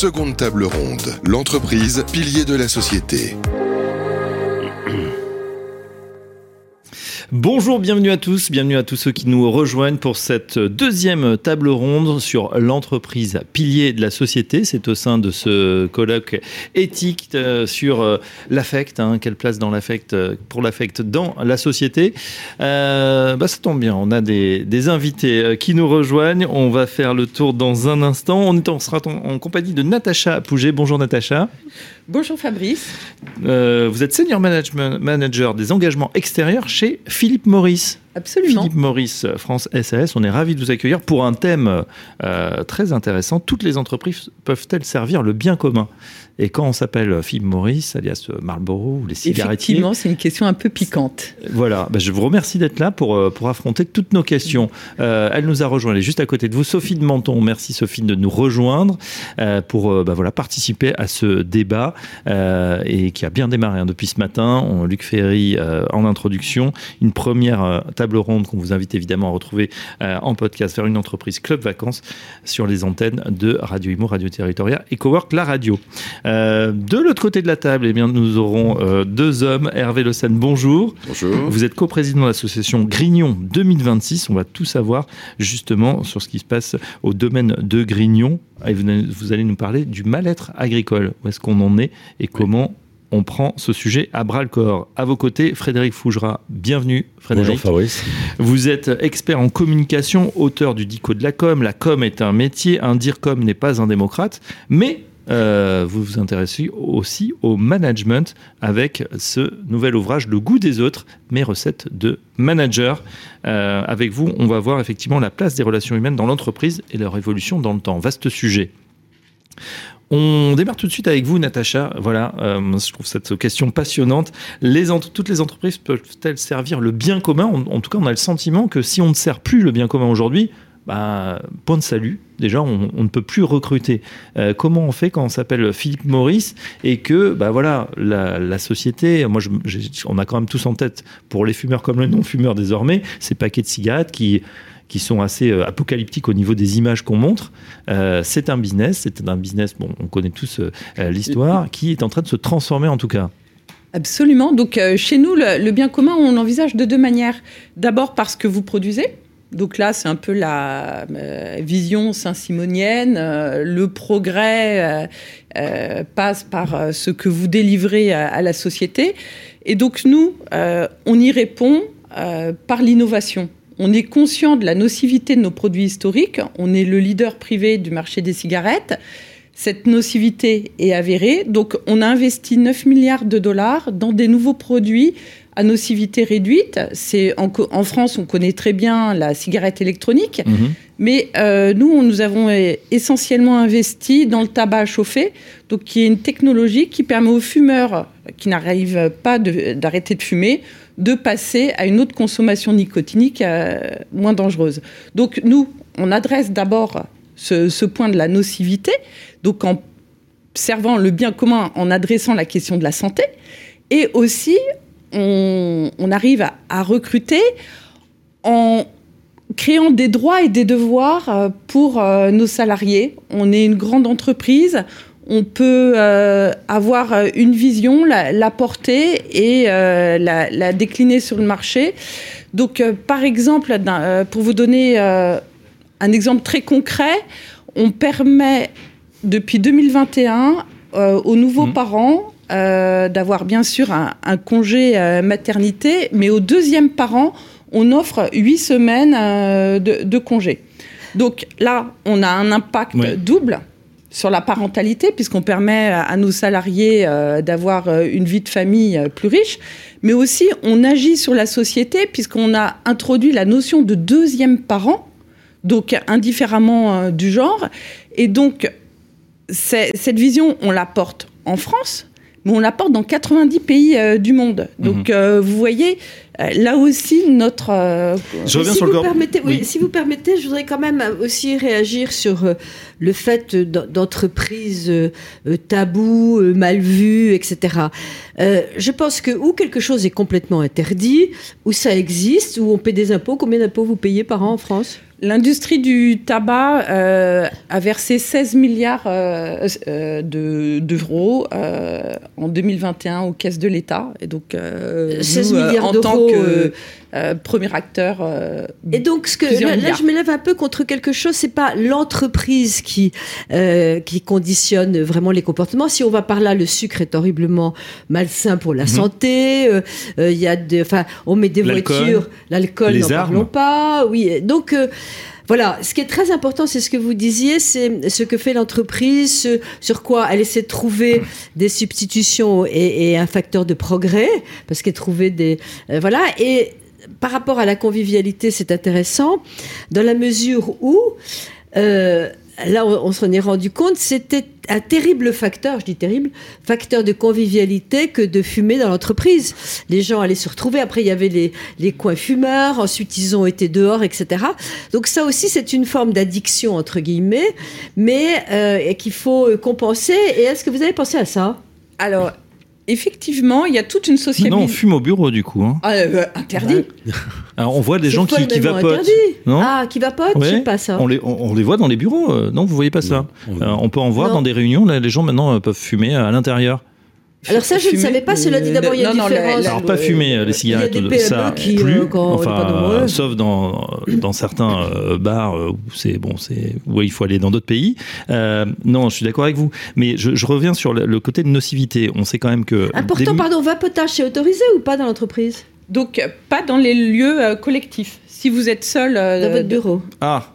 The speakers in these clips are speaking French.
seconde table ronde. L'entreprise, pilier de la société. Bonjour, bienvenue à tous, bienvenue à tous ceux qui nous rejoignent pour cette deuxième table ronde sur l'entreprise pilier de la société. C'est au sein de ce colloque éthique euh, sur euh, l'affect, hein, quelle place dans l'affect euh, pour l'affect dans la société. Bah, ça tombe bien, on a des, invités qui nous rejoignent. On va faire le tour dans un instant. On, sera en, en compagnie de Natacha Pouget. Bonjour Natacha. Bonjour Fabrice. Euh, vous êtes senior manager des engagements extérieurs chez Philippe Maurice. Absolument. Philippe Maurice, France SAS, on est ravis de vous accueillir pour un thème euh, très intéressant. Toutes les entreprises peuvent-elles servir le bien commun? Et quand on s'appelle Philippe Maurice, alias Marlboro ou les cigarettiers... Effectivement, c'est une question un peu piquante. Voilà, bah, je vous remercie d'être là pour, euh, pour affronter toutes nos questions. Euh, elle nous a rejoint, elle est juste à côté de vous. Sophie de Menton, merci Sophie de nous rejoindre euh, pour bah, voilà, participer à ce débat euh, et qui a bien démarré hein, depuis ce matin. On, Luc Ferry en introduction, une première table ronde qu'on vous invite évidemment à retrouver euh, en podcast vers une entreprise Club Vacances sur les antennes de Radio Imo, Radio Territoria et Cowork La Radio. Euh, de l'autre côté de la table, eh bien, nous aurons euh, deux hommes. Hervé Le Sen, bonjour. Bonjour. Vous êtes coprésident de l'association Grignon 2026. On va tout savoir justement sur ce qui se passe au domaine de Grignon. Et vous, vous allez nous parler du mal-être agricole. Où est-ce qu'on en est et comment on prend ce sujet à bras le corps. À vos côtés, Frédéric Fougera. Bienvenue, Frédéric. Bonjour Fabrice. Vous êtes expert en communication, auteur du Dico de la com. La com est un métier, un DIRCOM n'est pas un démocrate, mais euh, vous vous intéressez aussi au management avec ce nouvel ouvrage, Le goût des autres, mes recettes de manager. Euh, avec vous, on va voir effectivement la place des relations humaines dans l'entreprise et leur évolution dans le temps. Vaste sujet. On démarre tout de suite avec vous, Natacha. Voilà, euh, je trouve cette question passionnante. Toutes les entreprises peuvent-elles servir le bien commun? En, tout cas, on a le sentiment que si on ne sert plus le bien commun aujourd'hui, bah, point de salut. Déjà, on, ne peut plus recruter. Euh, comment on fait quand on s'appelle Philippe Maurice et que, bah voilà, la, société, moi, on a quand même tous en tête, pour les fumeurs comme les non-fumeurs désormais, ces paquets de cigarettes qui qui sont assez euh, apocalyptiques au niveau des images qu'on montre. Euh, c'est un business, c'est un business, bon, on connaît tous euh, l'histoire, qui est en train de se transformer en tout cas. Absolument. Donc chez nous, le, bien commun, on l'envisage de deux manières. D'abord parce que vous produisez. Donc là, c'est un peu la vision saint-simonienne. Le progrès passe par ce que vous délivrez à, la société. Et donc nous, on y répond par l'innovation. On est conscient de la nocivité de nos produits historiques. On est le leader privé du marché des cigarettes. Cette nocivité est avérée. Donc, on a investi 9 milliards de dollars dans des nouveaux produits à nocivité réduite. C'est en, en, France, on connaît très bien la cigarette électronique, mmh. mais euh, nous, nous avons essentiellement investi dans le tabac à chauffer, donc qui est une technologie qui permet aux fumeurs qui n'arrivent pas d'arrêter de, de fumer de passer à une autre consommation nicotinique euh, moins dangereuse. Donc nous, on adresse d'abord ce, ce, point de la nocivité, donc en servant le bien commun, en adressant la question de la santé, et aussi on, arrive à, à, recruter en créant des droits et des devoirs euh, pour euh, nos salariés. On est une grande entreprise, on peut euh, avoir une vision, la, la porter et euh, la, la, décliner sur le marché. Donc, euh, par exemple, euh, pour vous donner euh, un exemple très concret, on permet depuis 2021 euh, aux nouveaux mmh. parents d'avoir bien sûr un, un congé maternité, mais au deuxième parent, on offre huit semaines de, de congé. Donc là, on a un impact double sur la parentalité, puisqu'on permet à nos salariés euh, d'avoir une vie de famille euh, plus riche, mais aussi on agit sur la société, puisqu'on a introduit la notion de deuxième parent, donc indifféremment euh, du genre. Et donc, cette vision, on la porte en France, mais on la porte dans 90 pays euh, du monde. Donc, mmh. euh, vous voyez, euh, là aussi, notre. Je reviens si sur vous le. Permettez, oui, oui. Si vous permettez, je voudrais quand même aussi réagir sur le fait d'entreprises euh, tabou, mal vues, etc. je pense que où quelque chose est complètement interdit, où ça existe, où on paie des impôts, combien d'impôts vous payez par an en France? L'industrie du tabac euh, a versé 16 milliards euh, euh, d'euros en 2021 aux caisses de l'État. Et donc, 16 milliards en tant que premier acteur. et donc, ce que, là, je m'élève un peu contre quelque chose. C'est pas l'entreprise qui qui conditionne vraiment les comportements. Si on va par là, le sucre est horriblement malsain pour la mhm. santé. Il y a, enfin, on met des voitures, l'alcool, n'en parlons pas. Oui, donc voilà, ce qui est très important, c'est ce que vous disiez, c'est ce que fait l'entreprise, sur quoi elle essaie de trouver des substitutions et, un facteur de progrès, parce qu'elle trouvé des... Euh, voilà, et par rapport à la convivialité, c'est intéressant, dans la mesure où... Euh, là, on, s'en est rendu compte, c'était un terrible facteur, je dis terrible, facteur de convivialité que de fumer dans l'entreprise. Les gens allaient se retrouver. Après, il y avait les, les coins fumeurs. Ensuite, ils ont été dehors, etc. Donc ça aussi, c'est une forme d'addiction, entre guillemets, mais euh, qu'il faut compenser. Et est-ce que vous avez pensé à ça? Alors, effectivement, il y a toute une société. Non, on fume au bureau du coup. Hein. Ah, euh, interdit. Alors, on voit des gens qui, qui vapotent. Non? Ah, qui vapotent, je sais pas ça. On les, on, les voit dans les bureaux. Euh, non, vous voyez pas ça? on euh, peut en voir dans des réunions. Là, les gens maintenant peuvent fumer à l'intérieur. Alors ça, je ne savais pas. Cela dit, d'abord, il y a une différence. Alors pas fumer les cigarettes, il y a des ça qui, plus. enfin, sauf dans dans certains bars où c'est bon, c'est où il faut aller dans d'autres pays. Euh, non, je suis d'accord avec vous. Mais je, je, reviens sur le côté de nocivité. On sait quand même que important. Pardon, vapotage, c'est autorisé ou pas dans l'entreprise? Donc pas dans les lieux collectifs. Si vous êtes seul dans votre bureau. Ah.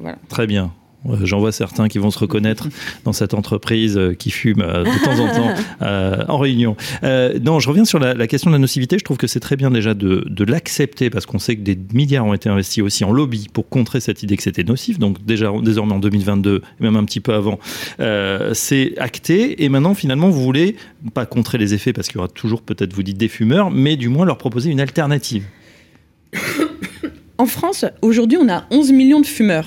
Voilà. Très bien. Euh, j'en vois certains qui vont se reconnaître dans cette entreprise euh, qui fume euh, de temps en temps en réunion. non, je reviens sur la, question de la nocivité. Je trouve que c'est très bien déjà de, l'accepter parce qu'on sait que des milliards ont été investis aussi en lobby pour contrer cette idée que c'était nocif. Donc déjà désormais en 2022 et même un petit peu avant, c'est acté. Et maintenant finalement vous voulez pas contrer les effets parce qu'il y aura toujours peut-être vous dites des fumeurs, mais du moins leur proposer une alternative. En France, aujourd'hui, on a 11 millions de fumeurs.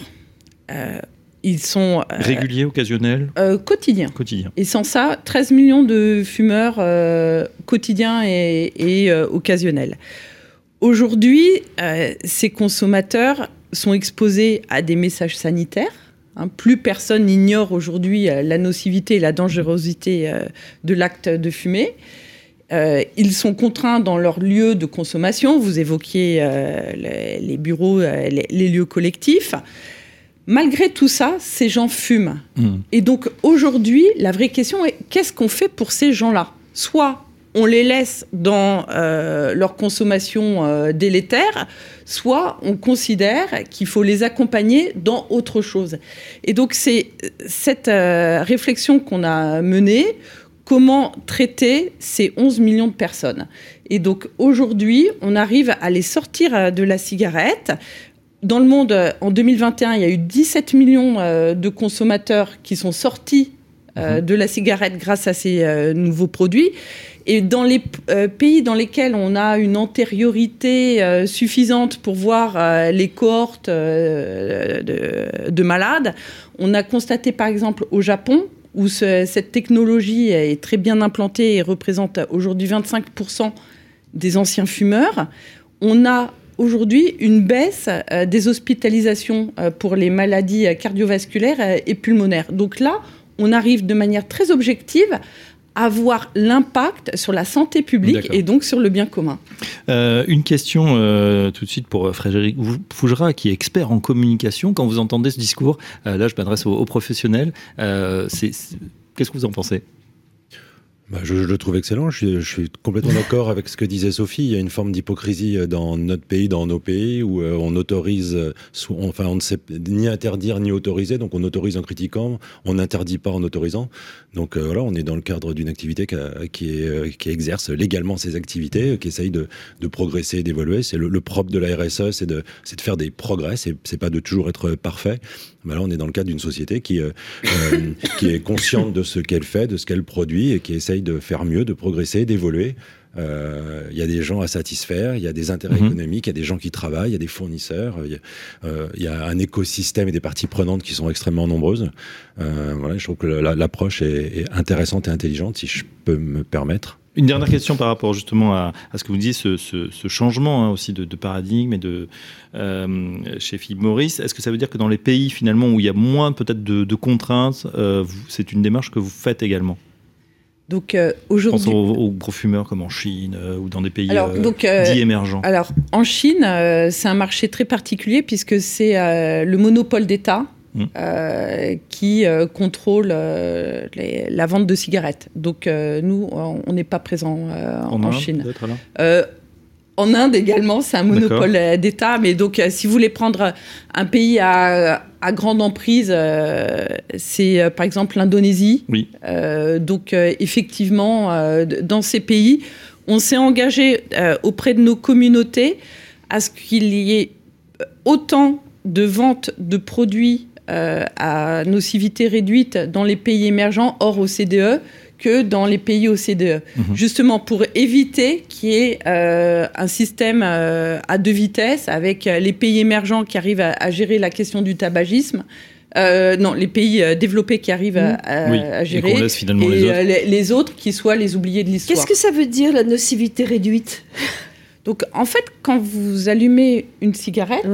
Ils sont euh, réguliers, occasionnels, euh, quotidiens. Quotidien. Et sans ça, 13 millions de fumeurs euh, quotidiens et, occasionnels. Aujourd'hui, ces consommateurs sont exposés à des messages sanitaires. Hein. plus personne n'ignore aujourd'hui la nocivité et la dangerosité de l'acte de fumer. ils sont contraints dans leur lieu de consommation. Vous évoquiez les, bureaux, les lieux collectifs. Malgré tout ça, ces gens fument. Hmm. Et donc aujourd'hui, la vraie question est qu'est-ce qu'on fait pour ces gens-là? Soit on les laisse dans euh, leur consommation euh, délétère, soit on considère qu'il faut les accompagner dans autre chose. Et donc c'est cette euh, réflexion qu'on a menée, comment traiter ces 11 millions de personnes? Et donc aujourd'hui, on arrive à les sortir de la cigarette, dans le monde, euh, en 2021, il y a eu 17 millions euh, de consommateurs qui sont sortis euh, mhm. de la cigarette grâce à ces nouveaux produits. Et dans les pays dans lesquels on a une antériorité suffisante pour voir les cohortes de, malades, on a constaté par exemple au Japon, où cette technologie est très bien implantée et représente aujourd'hui 25% des anciens fumeurs, on a aujourd'hui une baisse euh, des hospitalisations euh, pour les maladies cardiovasculaires euh, et pulmonaires. Donc là, on arrive de manière très objective à voir l'impact sur la santé publique et donc sur le bien commun. une question tout de suite pour Frédéric Fougera, qui est expert en communication. Quand vous entendez ce discours, là je m'adresse aux, aux, professionnels, qu'est-ce que vous en pensez? Bah, je, le trouve excellent. Je suis, complètement d'accord avec ce que disait Sophie. Il y a une forme d'hypocrisie euh, dans notre pays, dans nos pays, où euh, on autorise, euh, enfin, on ne sait ni interdire ni autoriser. Donc, on autorise en critiquant, on n'interdit pas en autorisant. Donc, voilà, on est dans le cadre d'une activité qui, exerce légalement ses activités, qui essaye de, de progresser, d'évoluer. C'est le, propre de la RSE, c'est de, faire des progrès. C'est pas de toujours être parfait. Bah là, on est dans le cadre d'une société euh, euh, qui est consciente de ce qu'elle fait, de ce qu'elle produit et qui essaye de faire mieux, de progresser, d'évoluer. Euh, il y a des gens à satisfaire, il y a des intérêts mhm. économiques, il y a des gens qui travaillent, il y a des fournisseurs, il y a, un écosystème et des parties prenantes qui sont extrêmement nombreuses. voilà, je trouve que l'approche est, est, intéressante et intelligente, si je peux me permettre. Une dernière question par rapport justement à, ce que vous disiez, ce, changement hein, aussi de, paradigme et de euh, chez Philippe Maurice. Est-ce que ça veut dire que dans les pays finalement où il y a moins peut-être de, contraintes, euh, c'est une démarche que vous faites également? Donc euh, aujourd'hui, pense aux, gros fumeurs comme en Chine ou dans des pays dits émergents. Alors en Chine, c'est un marché très particulier puisque c'est le monopole d'État. Euh, qui euh, contrôle euh, la vente de cigarettes. Donc nous, on n'est pas présent en, Chine. En Inde également, c'est un monopole d'État. Mais donc, si vous voulez prendre un pays à, grande emprise, c'est par exemple l'Indonésie. Oui. donc, effectivement, dans ces pays, on s'est engagé auprès de nos communautés à ce qu'il y ait autant de ventes de produits euh, à nocivité réduite dans les pays émergents hors OCDE que dans les pays OCDE. Mhm. Justement pour éviter qu'il y ait euh, un système euh, à deux vitesses avec les pays émergents qui arrivent à, gérer la question du tabagisme. non, les pays développés qui arrivent à, gérer. Et, finalement les, autres. Les, autres qui soient les oubliés de l'histoire. Qu'est-ce que ça veut dire la nocivité réduite? Donc en fait, quand vous allumez une cigarette,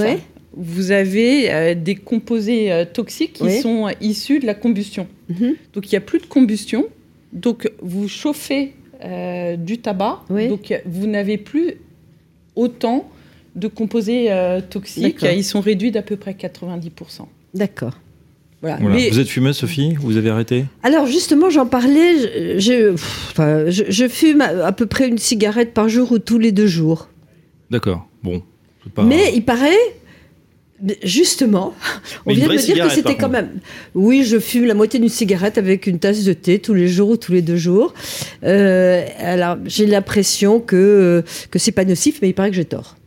vous avez euh, des composés euh, toxiques qui sont issus de la combustion. Mhm. Donc il n'y a plus de combustion. Donc vous chauffez euh, du tabac. Donc vous n'avez plus autant de composés toxiques. Ils sont réduits d'à peu près 90%. D'accord. Voilà. Vous êtes fumeuse, Sophie? Vous avez arrêté? Alors justement, j'en parlais. Je, je, fume à, peu près une cigarette par jour ou tous les deux jours. D'accord. Bon. Mais il paraît Justement, on vient de me dire que c'était quand même. Oui, je fume la moitié d'une cigarette avec une tasse de thé tous les jours ou tous les deux jours. Euh, alors, j'ai l'impression que que c'est pas nocif, mais il paraît que j'ai tort.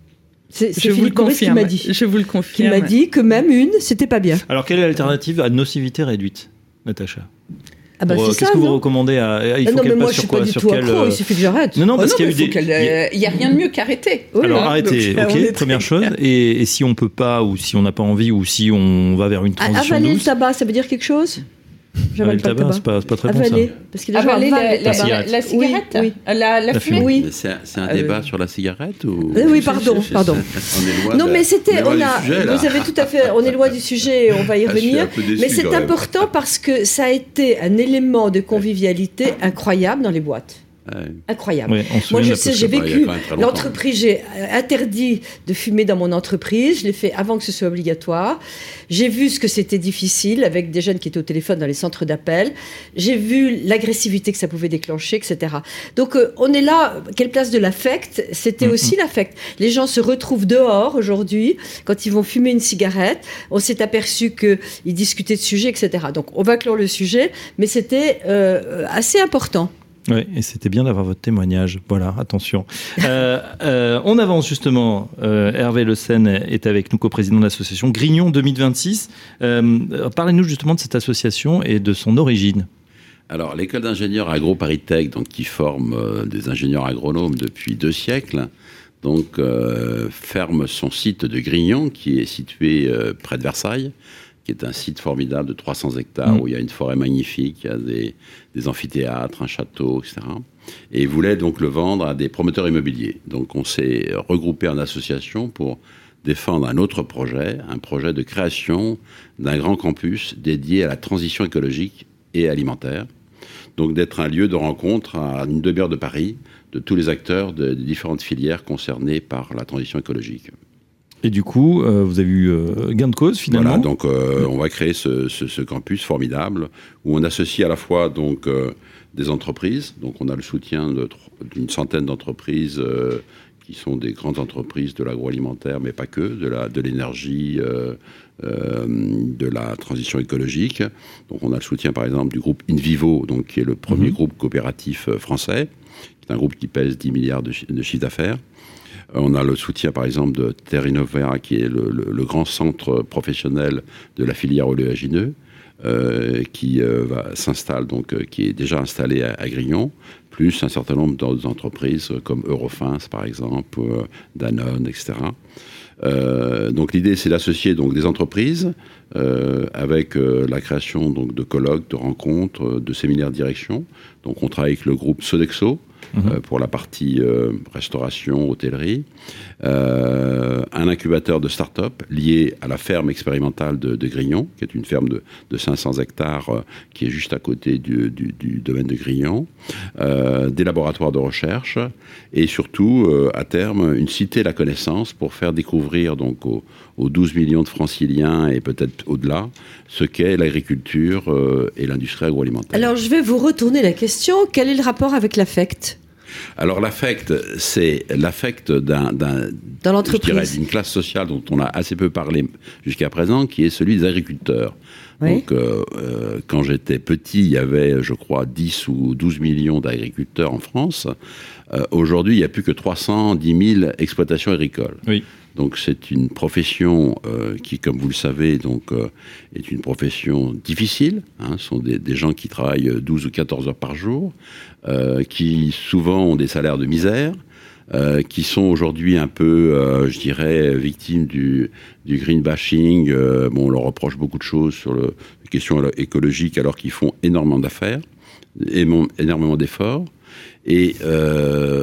C'est Philippe Maurice qui m'a dit. Je vous le confirme. Qui m'a dit que même une, c'était pas bien. Alors, quelle est l'alternative à nocivité réduite, Natacha? Ah bah Qu'est-ce que vous recommandez à, il faut Non, mais moi, je suis pas du tout accro, il suffit que j'arrête. Non, non, parce qu'il y a eu des. Il n'y a rien de mieux qu'arrêter. Alors, arrêtez, ok, première chose. Et, si on peut pas, ou si on n'a pas envie, ou si on va vers une transition. Avaler le tabac, ça veut dire quelque chose? J'avale le tabac, c'est pas, pas très bon ça. Parce qu'il Avaler la, la, la, cigarette, oui, La, la, fumée. Oui. C'est un, un débat sur la cigarette ou Oui, pardon, pardon. non, mais c'était, on a, vous avez tout à fait, on est loin du sujet, on va y revenir. Mais c'est important parce que ça a été un élément de convivialité incroyable dans les boîtes. Incroyable. Moi, je sais, j'ai vécu l'entreprise, j'ai interdit de fumer dans mon entreprise. Je l'ai fait avant que ce soit obligatoire. J'ai vu ce que c'était difficile avec des jeunes qui étaient au téléphone dans les centres d'appel. J'ai vu l'agressivité que ça pouvait déclencher, etc. Donc, euh, on est là. Quelle place de l'affect? C'était aussi l'affect. Les gens se retrouvent dehors aujourd'hui quand ils vont fumer une cigarette. On s'est aperçu qu'ils discutaient de sujets, etc. Donc, on va clore le sujet, mais c'était euh, assez important. Oui, et c'était bien d'avoir votre témoignage. Voilà, attention. Euh, euh, on avance justement. Euh, Hervé Le Seine est avec nous, co-président de l'association Grignon 2026. Parlez-nous justement de cette association et de son origine. Alors, l'école d'ingénieurs agro-paritech, donc qui forme des ingénieurs agronomes depuis deux siècles, donc ferme son site de Grignon, qui est situé près de Versailles qui est un site formidable de 300 hectares mm. où il y a une forêt magnifique, il y a des, amphithéâtres, un château, etc. Et il voulait donc le vendre à des promoteurs immobiliers. Donc on s'est regroupé en association pour défendre un autre projet, un projet de création d'un grand campus dédié à la transition écologique et alimentaire. Donc d'être un lieu de rencontre à une demi-heure de Paris de tous les acteurs de, de différentes filières concernées par la transition écologique. Et du coup, euh, vous avez eu euh, gain de cause finalement. Voilà, donc euh, on va créer ce, campus formidable où on associe à la fois donc des entreprises. Donc on a le soutien d'une centaine d'entreprises qui sont des grandes entreprises de l'agroalimentaire, mais pas que, de la de l'énergie, de la transition écologique. Donc on a le soutien par exemple du groupe Invivo, donc qui est le premier mhm. groupe coopératif français, qui est un groupe qui pèse 10 milliards de, de chiffre d'affaires. Euh, on a le soutien, par exemple, de Terrinova, qui est le, grand centre professionnel de la filière oléagineux, euh, qui euh, s'installe donc, qui est déjà installé à, Grignon, plus un certain nombre d'autres entreprises comme Eurofins, par exemple, Danone, etc. donc l'idée, c'est d'associer donc des entreprises avec la création donc de colloques, de rencontres, de séminaires de direction. Donc on travaille avec le groupe Sodexo, mhm. pour la partie restauration, hôtellerie. un incubateur de start-up lié à la ferme expérimentale de, Grignon, qui est une ferme de, 500 hectares qui est juste à côté du, domaine de Grignon. des laboratoires de recherche et surtout, à terme, une cité de la connaissance pour faire découvrir donc aux, aux 12 millions de franciliens et peut-être au-delà ce qu'est l'agriculture euh, et l'industrie agroalimentaire. Alors je vais vous retourner la question. Quel est le rapport avec l'affect? Alors l'affect, c'est l'affect d'un, d'une classe sociale dont on a assez peu parlé jusqu'à présent, qui est celui des agriculteurs. Donc euh, euh, quand j'étais petit, il y avait, je crois, 10 ou 12 millions d'agriculteurs en France. aujourd'hui, il n'y a plus que 310 000 exploitations agricoles. Oui. Donc c'est une profession euh, qui, comme vous le savez, donc, euh, est une profession difficile. Hein. Ce sont des, gens qui travaillent 12 ou 14 heures par jour, euh, qui souvent ont des salaires de misère, qui sont aujourd'hui un peu, je dirais, victimes du, du green bashing. bon, on leur reproche beaucoup de choses sur le, les questions écologiques alors qu'ils font énormément d'affaires, énormément d'efforts. Et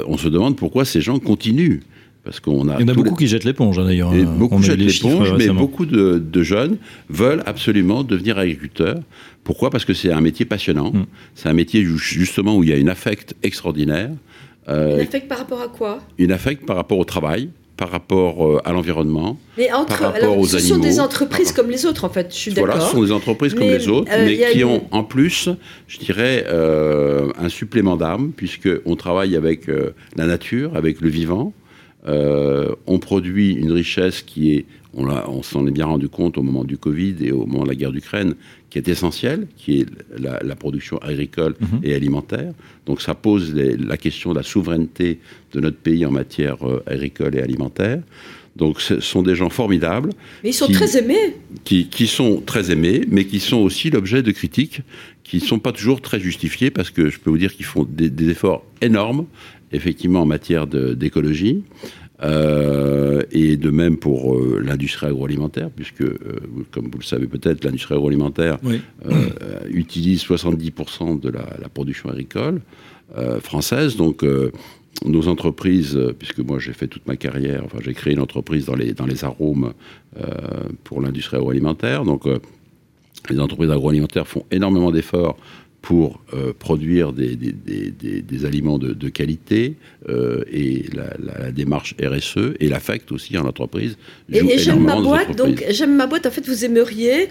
on se demande pourquoi ces gens continuent. Parce qu'on a Il y en a beaucoup qui jettent l'éponge, hein, d'ailleurs. Hein. beaucoup jettent l'éponge, mais beaucoup de, jeunes veulent absolument devenir agriculteurs. Pourquoi? Parce que c'est un métier passionnant. Hmm. C'est un métier justement où il y a une affect extraordinaire. Euh, une affect par rapport à quoi? Une affect par rapport au travail, par rapport euh, à l'environnement, mais entre, par rapport aux ce animaux. Ce sont des entreprises comme les autres, en fait, je suis d'accord. Voilà, ce sont des entreprises comme les autres, euh, mais qui ont en plus, je dirais, un supplément d'âme, puisqu'on travaille avec la nature, avec le vivant. Euh, on produit une richesse qui est, on, s'en est bien rendu compte au moment du Covid et au moment de la guerre d'Ukraine, qui est essentielle, qui est la, production agricole mhm. et alimentaire. Donc ça pose la question de la souveraineté de notre pays en matière euh, agricole et alimentaire. Donc ce sont des gens formidables. Mais ils sont très aimés. Qui, sont très aimés, mais qui sont aussi l'objet de critiques qui ne sont pas toujours très justifiées, parce que je peux vous dire qu'ils font des efforts énormes effectivement en matière d'écologie. Euh, et de même pour euh, l'industrie agroalimentaire, puisque, euh, comme vous le savez peut-être, l'industrie agroalimentaire utilise 70% de la, production agricole française. Donc, nos entreprises, puisque moi j'ai fait toute ma carrière, enfin j'ai créé une entreprise dans les, dans les arômes pour l'industrie agroalimentaire. Donc, les entreprises agroalimentaires font énormément d'efforts pour euh, produire des, des, aliments de, qualité euh, et la, démarche RSE et l'affect aussi en entreprise. Et, j'aime ma boîte, donc j'aime ma boîte, en fait vous aimeriez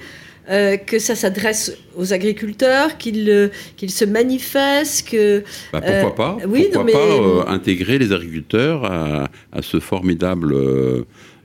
euh, que ça s'adresse aux agriculteurs, qu'ils qu'ils se manifestent, que... Bah, pourquoi pas oui, Pourquoi pas intégrer les agriculteurs à, à ce formidable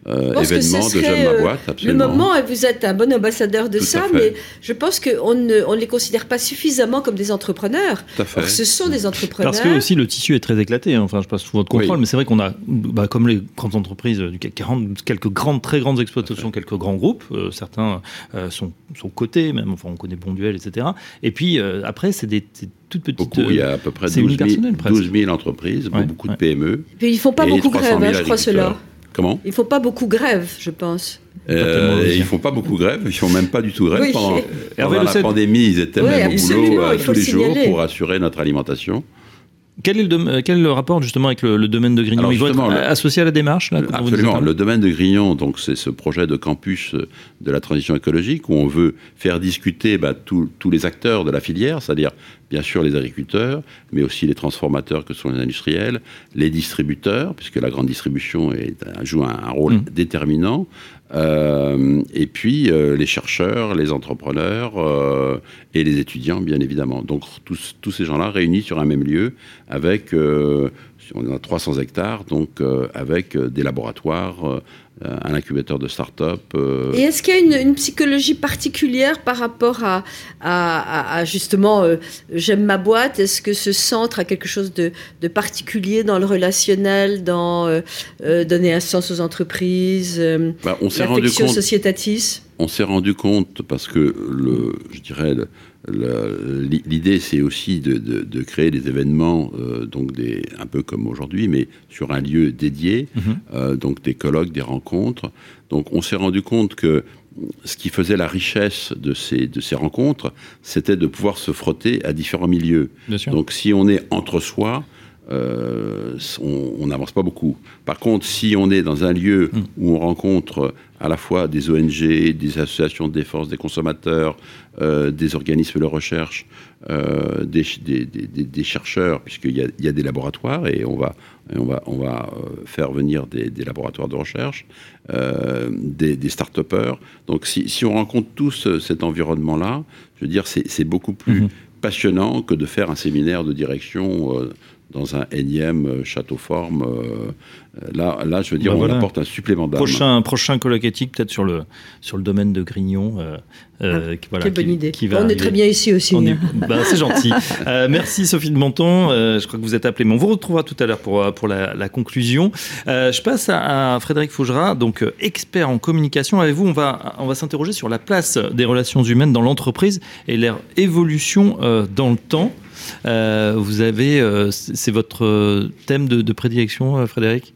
euh, événement de J'aime ma boîte, absolument. Le moment, vous êtes un bon ambassadeur de ça, mais je pense qu'on ne on les considère pas suffisamment comme des entrepreneurs. Tout à fait. ce sont des entrepreneurs. Parce que aussi le tissu est très éclaté. Hein. Enfin, je passe sous votre contrôle, mais c'est vrai qu'on a, bah, comme les grandes entreprises du CAC 40, quelques grandes, très grandes exploitations, quelques grands groupes. Euh, certains euh, sont, sont cotés, même. Enfin, on connaît Bonduel, etc. Et puis après, c'est des toutes petites. il y a à peu près 12 000, entreprises, beaucoup de PME. Et ils font pas beaucoup grève, hein, je crois, cela. Comment Ils font pas beaucoup grève, je pense. Euh, ils font pas beaucoup grève, ils font même pas du tout grève. pendant, la pandémie, ils étaient même au boulot euh, tous les jours pour assurer notre alimentation. Quel est, le quel est le rapport justement avec le, domaine de Grignon? Il être associé à la démarche Absolument. Le domaine de Grignon, donc c'est ce projet de campus euh, de la transition écologique où on veut faire discuter bah, tous les acteurs de la filière, c'est-à-dire bien sûr les agriculteurs, mais aussi les transformateurs que sont les industriels, les distributeurs, puisque la grande distribution est, joue un, rôle mmh. déterminant, euh, et puis euh, les chercheurs, les entrepreneurs euh, et les étudiants, bien évidemment. Donc tous, tous ces gens-là réunis sur un même lieu avec, on a 300 hectares, donc avec des laboratoires, euh, un incubateur de start-up. Euh. Et est-ce qu'il y a une, psychologie particulière par rapport à, à, justement euh, j'aime ma boîte Est-ce que ce centre a quelque chose de, de particulier dans le relationnel, dans donner un sens aux entreprises, bah, on s'est rendu compte, On s'est rendu compte parce que le, je dirais L'idée, c'est aussi de, créer des événements, euh, donc des, un peu comme aujourd'hui, mais sur un lieu dédié, mhm. euh, donc des colloques, des rencontres. Donc on s'est rendu compte que ce qui faisait la richesse de ces, de ces rencontres, c'était de pouvoir se frotter à différents milieux. Donc si on est entre soi, on n'avance pas beaucoup. Par contre, si on est dans un lieu mm. où on rencontre à la fois des ONG, des associations de défense des consommateurs, des organismes de recherche, des, des, chercheurs, puisqu'il y, y, a des laboratoires et on va, on va, on va faire venir des, laboratoires de recherche, des, des start-upers. Donc si, si, on rencontre tous cet environnement-là, je veux dire, c'est beaucoup plus mm-hmm. passionnant que de faire un séminaire de direction dans un énième euh, château forme. Euh, là, là, je veux dire, bah on apporte un supplément d'âme. Prochain, prochain colloque éthique, peut-être sur le, sur le domaine de Grignon. Euh, euh ah, voilà, quelle bonne idée. on est très bien ici aussi. Hein. Bah, c'est gentil. merci Sophie de Monton. je crois que vous êtes appelée. Mais on vous retrouvera tout à l'heure pour, pour la, conclusion. je passe à, Frédéric Fougera, donc expert en communication. Avec vous, on va, on va s'interroger sur la place des relations humaines dans l'entreprise et leur évolution dans le temps. Euh, vous avez, euh, c'est votre thème de, prédilection, euh, Frédéric?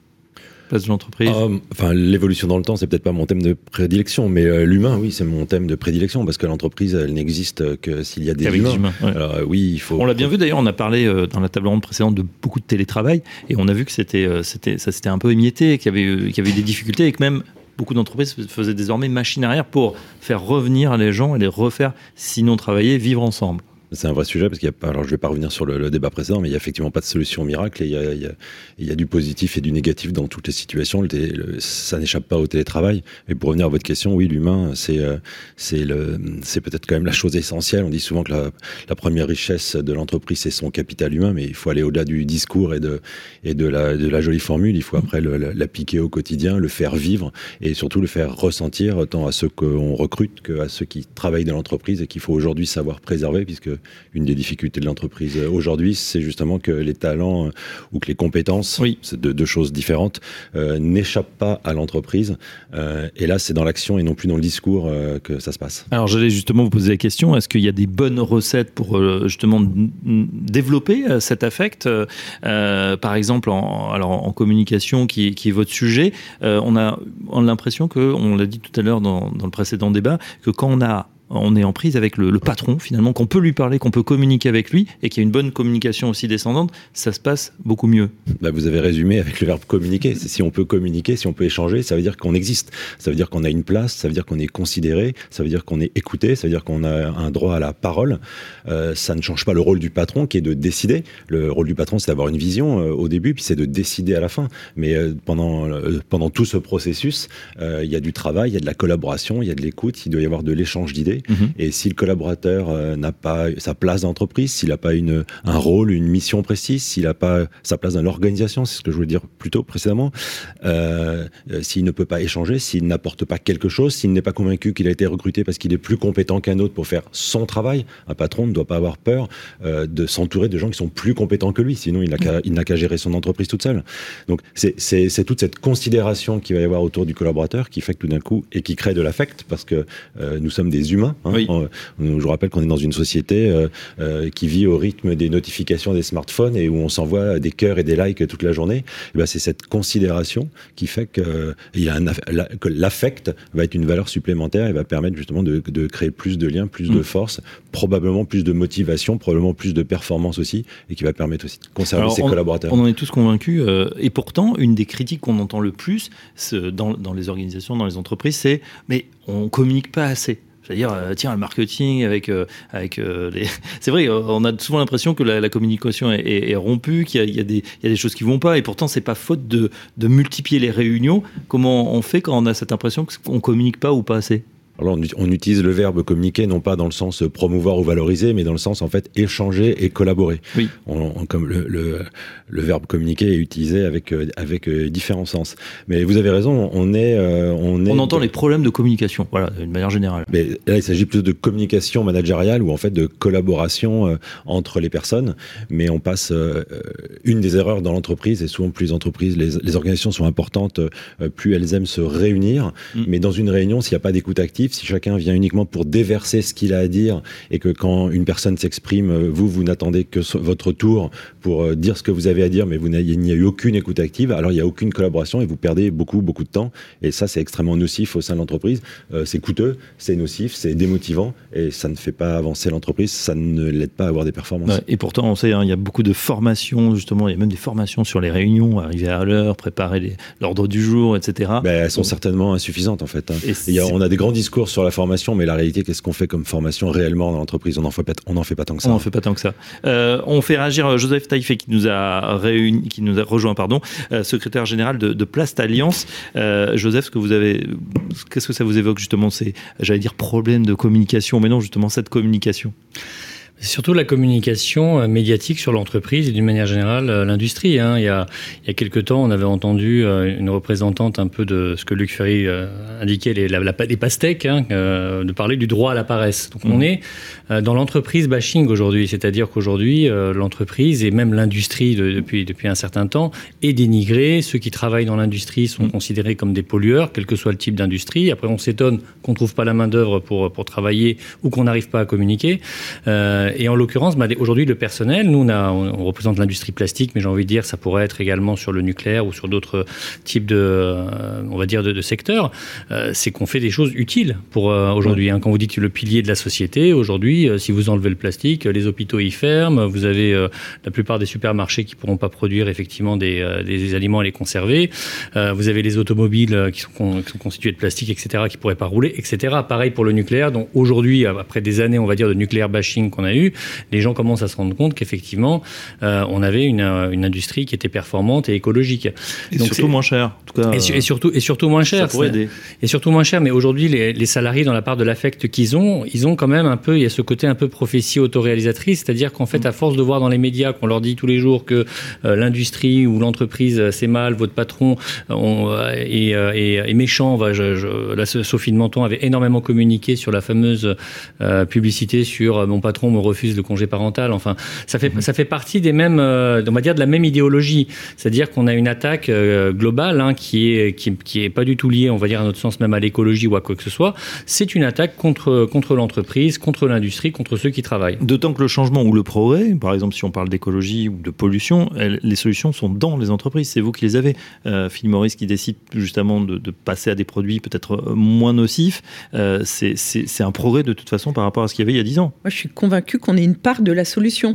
Place de l'entreprise Enfin, l'évolution dans le temps, c'est peut-être pas mon thème de prédilection, mais l'humain, oui, c'est mon thème de prédilection parce que l'entreprise, elle n'existe que s'il y a des humains. Alors, oui, il faut. On l'a bien vu d'ailleurs. On a parlé dans la table ronde précédente de beaucoup de télétravail et on a vu que c'était, c'était, ça s'était un peu émietté, qu'il y avait, qu'il y avait des difficultés et que même beaucoup d'entreprises faisaient désormais machine arrière pour faire revenir les gens et les refaire, sinon travailler, vivre ensemble. C'est un vrai sujet parce qu'il y a alors je vais pas revenir sur le, débat précédent, mais il y a effectivement pas de solution miracle et il y, a, du positif et du négatif dans toutes les situations. Ça n'échappe pas au télétravail. Et pour revenir à votre question, oui, l'humain, c'est euh, c'est peut-être quand même la chose essentielle. On dit souvent que la, première richesse de l'entreprise c'est son capital humain, mais il faut aller au-delà du discours et de et la de la jolie formule. Il faut après l'appliquer au quotidien, le faire vivre et surtout le faire ressentir tant à ceux qu'on recrute que à ceux qui travaillent dans l'entreprise et qu'il faut aujourd'hui savoir préserver puisque une des difficultés de l'entreprise aujourd'hui, c'est justement que les talents euh, ou que les compétences, c'est deux, choses différentes, euh, n'échappent pas à l'entreprise. Euh, et là, c'est dans l'action et non plus dans le discours que ça se passe. Alors, j'allais justement vous poser la question est-ce qu'il y a des bonnes recettes pour justement développer cet affect Par exemple, en, alors, en communication, qui, est votre sujet, on a, l'impression que, on l'a dit tout à l'heure dans, dans le précédent débat, que quand on a on est en prise avec le, patron finalement, qu'on peut lui parler, qu'on peut communiquer avec lui et qu'il y a une bonne communication aussi descendante, ça se passe beaucoup mieux. Bah, vous avez résumé avec le verbe communiquer. Si on peut communiquer, si on peut échanger, ça veut dire qu'on existe. Ça veut dire qu'on a une place, ça veut dire qu'on est considéré, ça veut dire qu'on est écouté, ça veut dire qu'on a un droit à la parole. Euh, ça ne change pas le rôle du patron qui est de décider. Le rôle du patron, c'est d'avoir une vision euh, au début, puis c'est de décider à la fin. Mais euh, pendant, pendant tout ce processus, il y a du travail, il y a de la collaboration, il y a de l'écoute, il doit y avoir de l'échange d'idées. Mhm. Et si le collaborateur euh, n'a pas sa place d'entreprise, s'il n'a pas une, un rôle, une mission précise, s'il n'a pas sa place dans l'organisation, c'est ce que je voulais dire plus tôt précédemment, euh, euh, s'il ne peut pas échanger, s'il n'apporte pas quelque chose, s'il n'est pas convaincu qu'il a été recruté parce qu'il est plus compétent qu'un autre pour faire son travail, un patron ne doit pas avoir peur de s'entourer de gens qui sont plus compétents que lui, sinon il n'a qu'à gérer son entreprise toute seule. Donc c'est toute cette considération qu'il va y avoir autour du collaborateur qui fait que tout d'un coup, et qui crée de l'affect, parce que nous sommes des humains, Hein. je vous rappelle qu'on est dans une société euh, euh, qui vit au rythme des notifications des smartphones et où on s'envoie des cœurs et des likes toute la journée. Eh ben c'est cette considération qui fait que, il y a un, que l'affect va être une valeur supplémentaire et va permettre justement de, de créer plus de liens, plus de mm. force, probablement plus de motivation, probablement plus de performance aussi, et qui va permettre aussi de conserver ses collaborateurs. On en est tous convaincus. Euh, et pourtant, une des critiques qu'on entend le plus dans, dans les organisations, dans les entreprises, c'est mais on communique pas assez. C'est-à-dire, euh, tiens, le marketing avec, euh, avec euh, les. C'est vrai, on a souvent l'impression que la, communication est, rompue, qu'il y, a des choses qui vont pas, et pourtant, c'est pas faute de, multiplier les réunions. Comment on fait quand on a cette impression qu'on communique pas ou pas assez? Alors on, utilise le verbe communiquer non pas dans le sens promouvoir ou valoriser, mais dans le sens en fait échanger et collaborer. Oui. On, comme le, le, le, verbe communiquer est utilisé avec euh, avec euh, différents sens. Mais vous avez raison, on est euh, on est. On entend les problèmes de communication, voilà, d'une manière générale. Mais là, il s'agit plutôt de communication managériale ou en fait de collaboration entre les personnes. Mais on passe une des erreurs dans l'entreprise et souvent plus les entreprises, les, les organisations sont importantes, plus elles aiment se réunir. Mm. Mais dans une réunion, s'il n'y a pas d'écoute active si chacun vient uniquement pour déverser ce qu'il a à dire et que quand une personne s'exprime, vous, vous n'attendez que votre tour pour dire ce que vous avez à dire, mais vous il n'y a eu aucune écoute active, alors il n'y a aucune collaboration et vous perdez beaucoup, beaucoup de temps. Et ça, c'est extrêmement nocif au sein de l'entreprise. c'est coûteux, c'est nocif, c'est démotivant et ça ne fait pas avancer l'entreprise, ça ne l'aide pas à avoir des performances. et pourtant, on sait, hein, il y a beaucoup de formations, justement, il y a même des formations sur les réunions, arriver à l'heure, préparer l'ordre du jour, etc. Ben, elles sont certainement insuffisantes, en fait. Hein. Y a, on a des grands discours sur la formation, mais la réalité, qu'est-ce qu'on fait comme formation réellement dans l'entreprise? On n'en fait, pas, on fait pas tant que ça. On n'en fait pas tant que ça. Euh, on fait réagir euh, Joseph Taïfé qui nous a, réuni, qui nous a rejoint, pardon, euh, secrétaire général de, de Plast Alliance. Joseph, que qu'est-ce que ça vous évoque justement ces, j'allais dire, problèmes de communication, mais non, justement, cette communication? C'est surtout la communication euh, médiatique sur l'entreprise et d'une manière générale euh, l'industrie. Hein. Il, y a, il y a quelques temps, on avait entendu euh, une représentante un peu de ce que Luc Ferry indiquait, les, la, les pastèques, hein, de parler du droit à la paresse. Donc on mmh. est dans l'entreprise bashing aujourd'hui, c'est-à-dire qu'aujourd'hui l'entreprise et même l'industrie depuis, depuis un certain temps est dénigrée. Ceux qui travaillent dans l'industrie sont mmh. considérés comme des pollueurs, quel que soit le type d'industrie. Après on s'étonne qu'on trouve pas la main d'œuvre pour, pour travailler ou qu'on n'arrive pas à communiquer. Euh, et en l'occurrence, bah, aujourd'hui, le personnel, nous, on, représente l'industrie plastique, mais j'ai envie de dire, ça pourrait être également sur le nucléaire ou sur d'autres types de, euh, on va dire, de, secteurs. Euh, c'est qu'on fait des choses utiles pour aujourd'hui. Hein. Quand vous dites le pilier de la société, aujourd'hui, si vous enlevez le plastique, les hôpitaux y ferment. Vous avez la plupart des supermarchés qui pourront pas produire effectivement des, aliments à les conserver. vous avez les automobiles qui sont, qui sont, constitués de plastique, etc., qui pourraient pas rouler, etc. Pareil pour le nucléaire. Donc aujourd'hui, après des années, on va dire, de nucléaire bashing qu'on a eu, les gens commencent à se rendre compte qu'effectivement, euh, on avait une, une, industrie qui était performante et écologique. Et surtout moins cher. En tout cas, et, surtout, et surtout moins cher. Ça pourrait aider. Et surtout moins cher. Mais aujourd'hui, les, les, salariés, dans la part de l'affect qu'ils ont, ils ont quand même un peu, il y a ce côté un peu prophétie autoréalisatrice, c'est-à-dire qu'en fait, à force de voir dans les médias qu'on leur dit tous les jours que euh, l'industrie ou l'entreprise euh, c'est mal, votre patron on, est, est, méchant. Va, je, je, là, Sophie de Menton avait énormément communiqué sur la fameuse publicité sur mon patron me refuse le congé parental. Enfin, ça fait, mhm. ça fait partie des mêmes, euh, on va dire, de la même idéologie. C'est-à-dire qu'on a une attaque euh, globale hein, qui est, qui, qui, est pas du tout liée, on va dire, à notre sens, même à l'écologie ou à quoi que ce soit. C'est une attaque contre, contre l'entreprise, contre l'industrie, contre ceux qui travaillent. D'autant que le changement ou le progrès, par exemple, si on parle d'écologie ou de pollution, les solutions sont dans les entreprises. C'est vous qui les avez. Euh, Phil Maurice qui décide justement de, de passer à des produits peut-être euh, moins nocifs. Euh, c'est un progrès de toute façon par rapport à ce qu'il y avait il y a 10 ans. Moi, je suis convaincu qu'on est une part de la solution.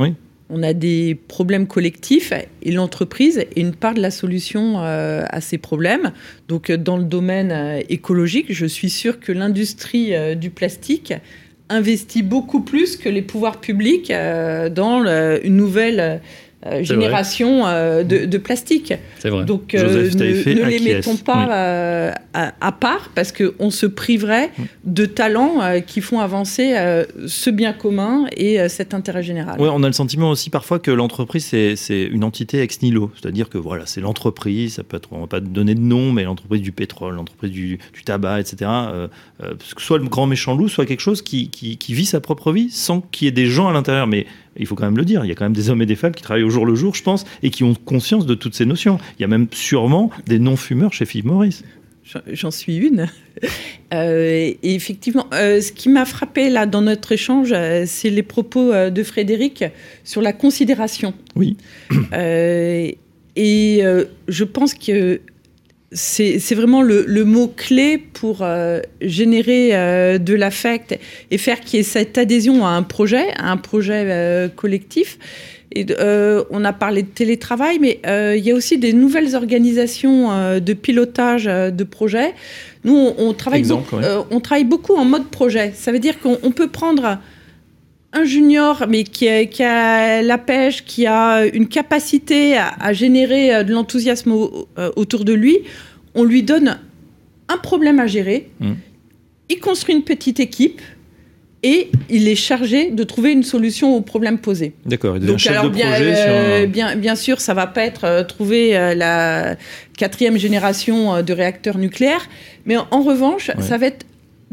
On a des problèmes collectifs et l'entreprise est une part de la solution euh, à ces problèmes. Donc, dans le domaine euh, écologique, je suis sûre que l'industrie euh, du plastique investit beaucoup plus que les pouvoirs publics dans une nouvelle euh, génération euh, de, plastique. Vrai. Donc euh, ne, les mettons pas à, part parce qu'on se priverait de talents qui font avancer ce bien commun et cet intérêt général. Ouais, on a le sentiment aussi parfois que l'entreprise c'est une entité ex nihilo, c'est-à-dire que voilà c'est l'entreprise, ça peut être, on va pas donner de nom, mais l'entreprise du pétrole, l'entreprise du, tabac, etc. soit le grand méchant loup, soit quelque chose qui, qui, qui vit sa propre vie sans qu'il y ait des gens à l'intérieur. Mais il faut quand même le dire, il y a quand même des hommes et des femmes qui travaillent au jour le jour, je pense, et qui ont conscience de toutes ces notions. Il y a même sûrement des non-fumeurs chez Philippe Maurice. J'en suis une. Euh, et effectivement, euh, ce qui m'a frappé là dans notre échange, euh, c'est les propos de Frédéric sur la considération. Oui. et je pense que c'est vraiment le, mot-clé pour euh, générer euh, de l'affect et faire qu'il y ait cette adhésion à un projet, à un projet euh, collectif. Et, on a parlé de télétravail, mais il y a aussi des nouvelles organisations de pilotage de projets. Nous, on, travaille beaucoup, on travaille beaucoup en mode projet. Ça veut dire qu'on peut prendre un junior, mais qui a, la pêche, qui a une capacité à, générer euh, de l'enthousiasme euh, autour de lui, on lui donne un problème à gérer, mmh. il construit une petite équipe, et il est chargé de trouver une solution au problème posé. D'accord. Donc alors bien, euh, bien, bien, sûr, ça va pas être trouver la quatrième génération de réacteurs nucléaires, mais en, revanche, ça va être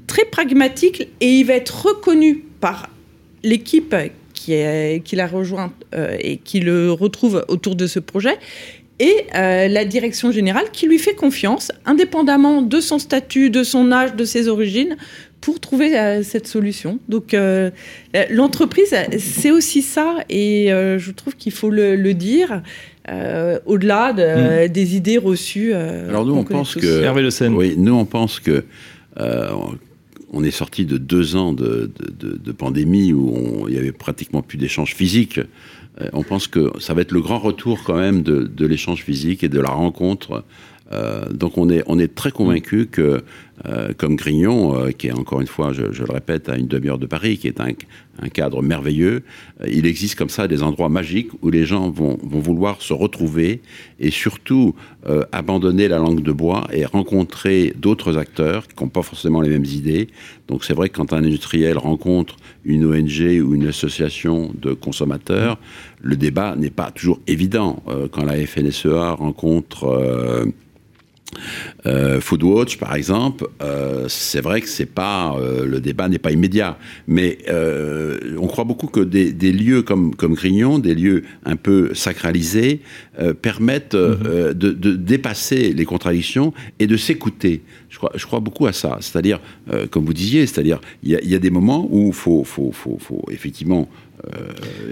très pragmatique et il va être reconnu par l'équipe qui, qui l'a rejoint euh, et qui le retrouve autour de ce projet et euh, la direction générale qui lui fait confiance, indépendamment de son statut, de son âge, de ses origines, pour trouver cette solution. Donc l'entreprise, c'est aussi ça, et je trouve qu'il faut le, dire. au-delà de, mm. des idées reçues. Alors nous, on pense que oui, nous on pense que on est sorti de deux ans de, pandémie où il y avait pratiquement plus d'échanges physiques. Euh, on pense que ça va être le grand retour quand même de, l'échange physique et de la rencontre. Euh, donc on est, on est très convaincu que euh, comme Grignon, euh, qui est encore une fois, je, le répète, à une demi-heure de Paris, qui est un, cadre merveilleux, euh, il existe comme ça des endroits magiques où les gens vont, vouloir se retrouver et surtout abandonner la langue de bois et rencontrer d'autres acteurs qui n'ont pas forcément les mêmes idées. Donc c'est vrai que quand un industriel rencontre une ONG ou une association de consommateurs, le débat n'est pas toujours évident. quand la FNSEA rencontre euh, Foodwatch, par exemple, euh, c'est vrai que c'est pas euh, le débat n'est pas immédiat, mais on croit beaucoup que des, lieux comme comme Grignon, des lieux un peu sacralisés, permettent mhm. de, dépasser les contradictions et de s'écouter. Je crois, je crois beaucoup à ça. C'est-à-dire, comme vous disiez, c'est-à-dire il y, a des moments où faut faut, faut, faut effectivement euh,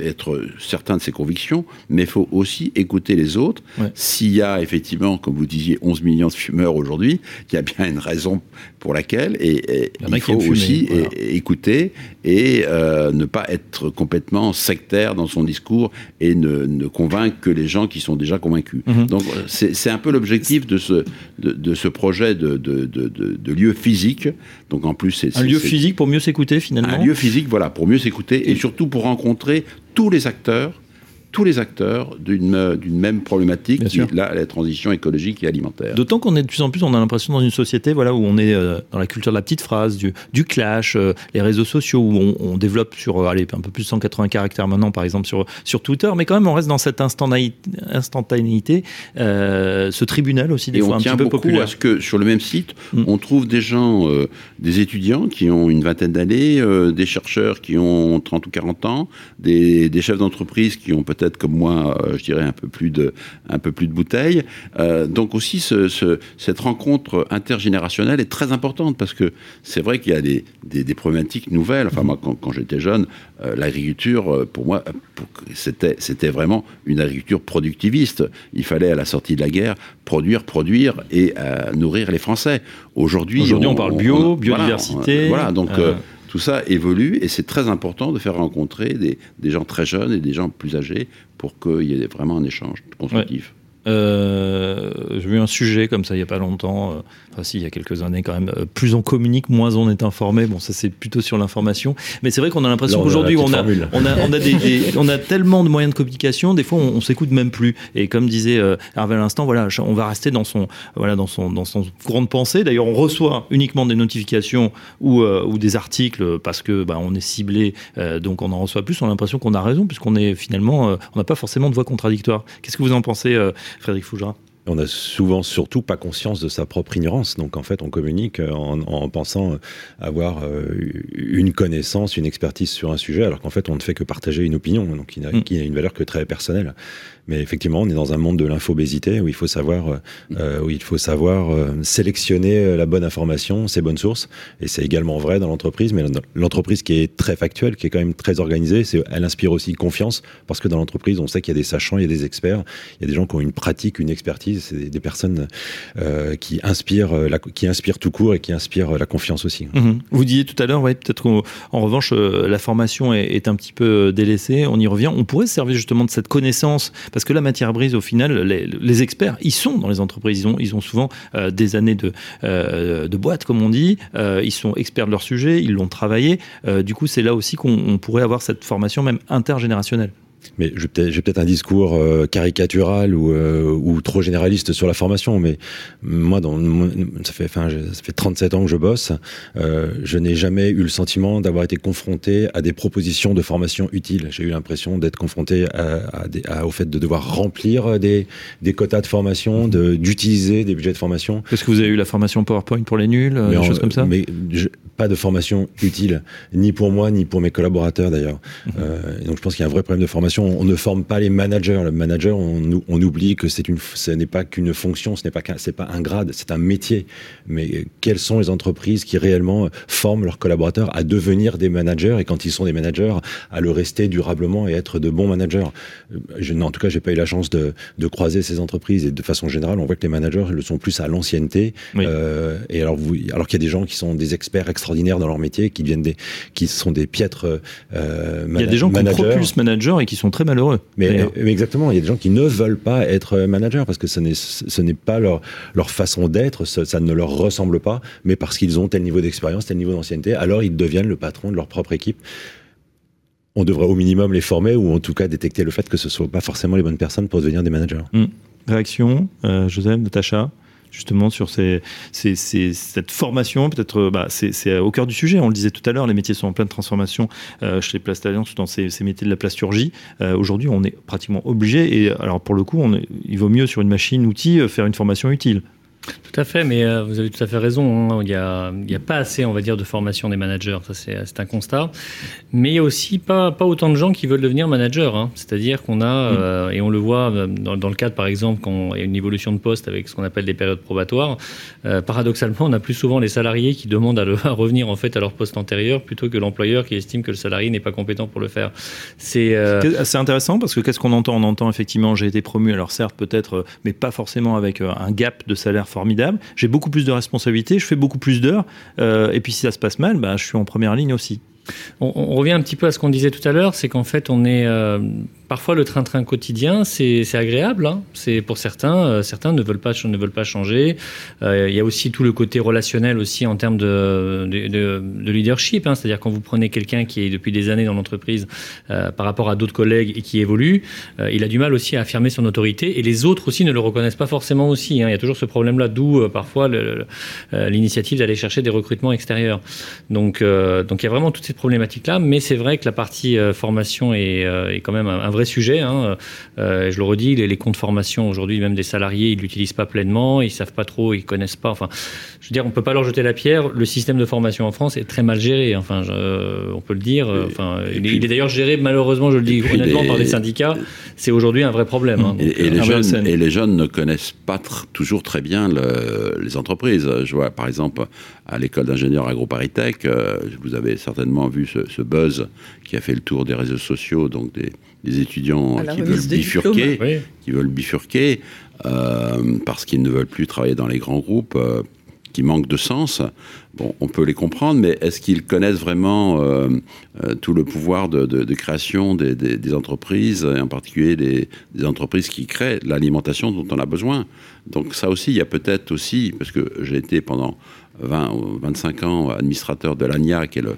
être certain de ses convictions, mais il faut aussi écouter les autres. S'il y a effectivement, comme vous disiez, 11 millions de fumeurs aujourd'hui, il y a bien une raison pour laquelle, et, il, faut aussi écouter et euh, ne pas être complètement sectaire dans son discours et ne, convaincre que les gens qui sont déjà convaincus. Mhm. Donc c'est un peu l'objectif de ce, de, ce projet de, de, lieu physique. Donc en plus, c'est un lieu physique pour mieux s'écouter finalement. Un lieu physique, voilà, pour mieux s'écouter et surtout pour rencontrer rencontrer tous les acteurs tous les acteurs d'une même problématique, qui la, la transition écologique et alimentaire. D'autant qu'on est de plus en plus, on a l'impression dans une société voilà, où on est euh, dans la culture de la petite phrase, du, du clash, euh, les réseaux sociaux, où on, développe sur euh, allez, un peu plus de 180 caractères maintenant, par exemple, sur, sur Twitter, mais quand même, on reste dans cette instantanéité, ce tribunal aussi, des fois, un petit peu populaire. à ce que sur le même site, mm. on trouve des gens, des étudiants qui ont une vingtaine d'années, des chercheurs qui ont 30 ou 40 ans, des, des chefs d'entreprise qui ont peut-être comme moi, euh, je dirais un peu plus de, un peu plus de bouteilles. Euh, donc aussi, ce, cette rencontre intergénérationnelle est très importante parce que c'est vrai qu'il y a des, des, problématiques nouvelles. Enfin, moi, quand, j'étais jeune, euh, l'agriculture, pour moi, c'était, c'était vraiment une agriculture productiviste. Il fallait, à la sortie de la guerre, produire, produire et nourrir les Français. Aujourd'hui, Aujourd'hui on, parle bio, biodiversité. Voilà, donc tout ça évolue et c'est très important de faire rencontrer des, gens très jeunes et des gens plus âgés pour qu'il y ait vraiment un échange constructif. Euh, j'ai vu un sujet comme ça il n'y a pas longtemps, euh, enfin si, il y a quelques années quand même. Euh, plus on communique, moins on est informé. Bon, ça c'est plutôt sur l'information. Mais c'est vrai qu'on a l'impression qu'aujourd'hui on a, on, a, on, a des, on a tellement de moyens de communication, des fois on, s'écoute même plus. Et comme disait Hervé à l'instant, voilà, on va rester dans son, voilà, dans son, dans son grande pensée. D'ailleurs, on reçoit uniquement des notifications ou, ou des articles parce que bah, on est ciblé, donc on en reçoit plus. On a l'impression qu'on a raison puisqu'on est finalement, on n'a pas forcément de voix contradictoire. Qu'est-ce que vous en pensez Frédéric Fougera on n'a souvent surtout pas conscience de sa propre ignorance. Donc en fait, on communique en, pensant avoir euh, une connaissance, une expertise sur un sujet, alors qu'en fait, on ne fait que partager une opinion, donc qui n'a mm. une valeur que très personnelle. Mais effectivement, on est dans un monde de l'infobésité où il faut savoir, euh, euh, où il faut savoir euh, sélectionner la bonne information, ses bonnes sources. Et c'est également vrai dans l'entreprise, mais l'entreprise qui est très factuelle, qui est quand même très organisée, elle inspire aussi confiance parce que dans l'entreprise, on sait qu'il y a des sachants, il y a des experts, il y a des gens qui ont une pratique, une expertise, c'est des, personnes qui inspirent, qui inspirent tout court et qui inspirent la confiance aussi. Mhm. Vous disiez tout à l'heure, peut-être qu'en revanche, la formation est, un petit peu délaissée. On y revient. On pourrait se servir justement de cette connaissance parce que la matière brise, au final, les, experts, ils sont dans les entreprises. Ils ont, ils souvent euh, des années de, euh, de boîte, comme on dit. Euh, ils sont experts de leur sujet, ils l'ont travaillé. du coup, c'est là aussi qu'on pourrait avoir cette formation même intergénérationnelle. Mais j'ai peut-être un discours euh, caricatural ou, euh, ou, trop généraliste sur la formation, mais moi, dans, ça, fait, enfin, ça fait 37 ans que je bosse, euh, je n'ai jamais eu le sentiment d'avoir été confronté à des propositions de formation utiles. J'ai eu l'impression d'être confronté à, au fait de devoir remplir des, des quotas de formation, d'utiliser des budgets de formation. Est-ce que vous avez eu la formation PowerPoint pour les nuls, des choses comme ça? mais pas de formation utile, ni pour moi, ni pour mes collaborateurs d'ailleurs. Mhm. donc je pense qu'il y a un vrai problème de formation. On ne forme pas les managers. Le manager, on, on oublie que c'est une, ce n'est pas qu'une fonction, ce n'est pas, c'est pas un grade, c'est un métier. Mais quelles sont les entreprises qui réellement forment leurs collaborateurs à devenir des managers? Et quand ils sont des managers, à le rester durablement et être de bons managers je, En tout cas, j'ai pas eu la chance de, de, croiser ces entreprises et de façon générale, on voit que les managers le sont plus à l'ancienneté. Euh, et alors, vous, alors qu'il y a des gens qui sont des experts extraordinaires dans leur métier, qui deviennent des, qui sont des piètres euh, Il y a des gens managers. qui propulsent managers et qui sont très malheureux. Mais, mais, exactement, il y a des gens qui ne veulent pas être managers parce que ce n'est, ce n'est pas leur, leur façon d'être, ça, ça, ne leur ressemble pas, mais parce qu'ils ont tel niveau d'expérience, tel niveau d'ancienneté, alors ils deviennent le patron de leur propre équipe on devrait au minimum les former ou en tout cas détecter le fait que ce ne soient pas forcément les bonnes personnes pour devenir des managers. Mmh. Réaction, euh, Joseph, Natacha? Justement sur cette formation. Peut-être, bah, c'est au cœur du sujet. On le disait tout à l'heure, les métiers sont en pleine transformation euh, chez Place Alliance dans ces, métiers de la plasturgie. Euh, aujourd'hui, on est pratiquement obligé. Et alors, pour le coup, on il vaut mieux sur une machine outil faire une formation utile. Tout à fait, mais euh, vous avez tout à fait raison. Hein. Il n'y a, a, pas assez, on va dire, de formation des managers. Ça, c'est un constat. Mais il y a aussi pas, pas autant de gens qui veulent devenir manager. Hein. C'est-à-dire qu'on a, euh, et on le voit euh, dans, dans, le cadre, par exemple, quand il y a une évolution de poste avec ce qu'on appelle des périodes probatoires, paradoxalement, on a plus souvent les salariés qui demandent à, revenir en fait à leur poste antérieur plutôt que l'employeur qui estime que le salarié n'est pas compétent pour le faire. C'est assez intéressant parce que qu'est-ce qu'on entend? On entend effectivement, j'ai été promu, alors certes peut-être, mais pas forcément avec un gap de salaire formidable. J'ai beaucoup plus de responsabilités, je fais beaucoup plus d'heures. Euh, et puis si ça se passe mal, bah, je suis en première ligne aussi. On, revient un petit peu à ce qu'on disait tout à l'heure, c'est qu'en fait, on est euh, parfois le train-train quotidien, c'est agréable. Hein. C'est pour certains, euh, certains ne veulent pas ne veulent pas changer. Euh, il y a aussi tout le côté relationnel aussi en termes de, de, leadership. Hein. C'est-à-dire quand vous prenez quelqu'un qui est depuis des années dans l'entreprise euh, par rapport à d'autres collègues et qui évolue, il a du mal aussi à affirmer son autorité et les autres aussi ne le reconnaissent pas forcément aussi. Hein. Il y a toujours ce problème-là, d'où parfois l'initiative d'aller chercher des recrutements extérieurs. Donc, donc il y a vraiment toutes ces problématiques-là, mais c'est vrai que la partie formation est, est quand même un vrai sujet. Hein. Euh, je le redis, les, comptes formation aujourd'hui, même des salariés, ils l'utilisent pas pleinement, ils savent pas trop, ils connaissent pas. Enfin, je veux dire, on peut pas leur jeter la pierre. Le système de formation en France est très mal géré. Enfin, on peut le dire. Enfin, il, est d'ailleurs géré malheureusement, je le dis honnêtement, par des syndicats. C'est aujourd'hui un vrai problème. Hein. et, les jeunes, et, les jeunes, ne connaissent pas toujours très bien les entreprises. Je vois par exemple à l'école d'ingénieurs AgroParisTech, euh, vous avez certainement vu ce, ce, buzz qui a fait le tour des réseaux sociaux, donc des, des étudiants qui veulent, bifurquer, qui veulent bifurquer, euh, parce qu'ils ne veulent plus travailler dans les grands groupes, euh, qui manquent de sens. Bon, on peut les comprendre, mais est-ce qu'ils connaissent vraiment euh, tout le pouvoir de, de, création des, des, entreprises, et en particulier des, des entreprises qui créent l'alimentation dont on a besoin? Donc ça aussi, il y a peut-être aussi, parce que j'ai été pendant 20 ou 25 ans administrateur de l'ANIA, qui est le,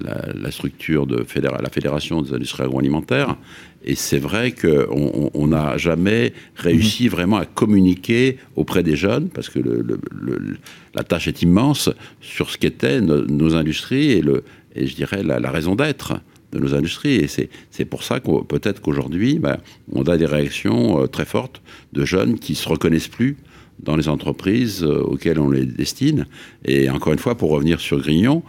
la, structure de la Fédération des industries agroalimentaires. Et c'est vrai qu'on n'a jamais réussi mhm. vraiment à communiquer auprès des jeunes, parce que la tâche est immense, sur ce qu'étaient nos, industries et, le, et je dirais la, raison d'être de nos industries. Et c'est pour ça que peut-être qu'aujourd'hui, ben, on a des réactions euh, très fortes de jeunes qui se reconnaissent plus dans les entreprises euh, auxquelles on les destine. Et encore une fois, pour revenir sur Grignon,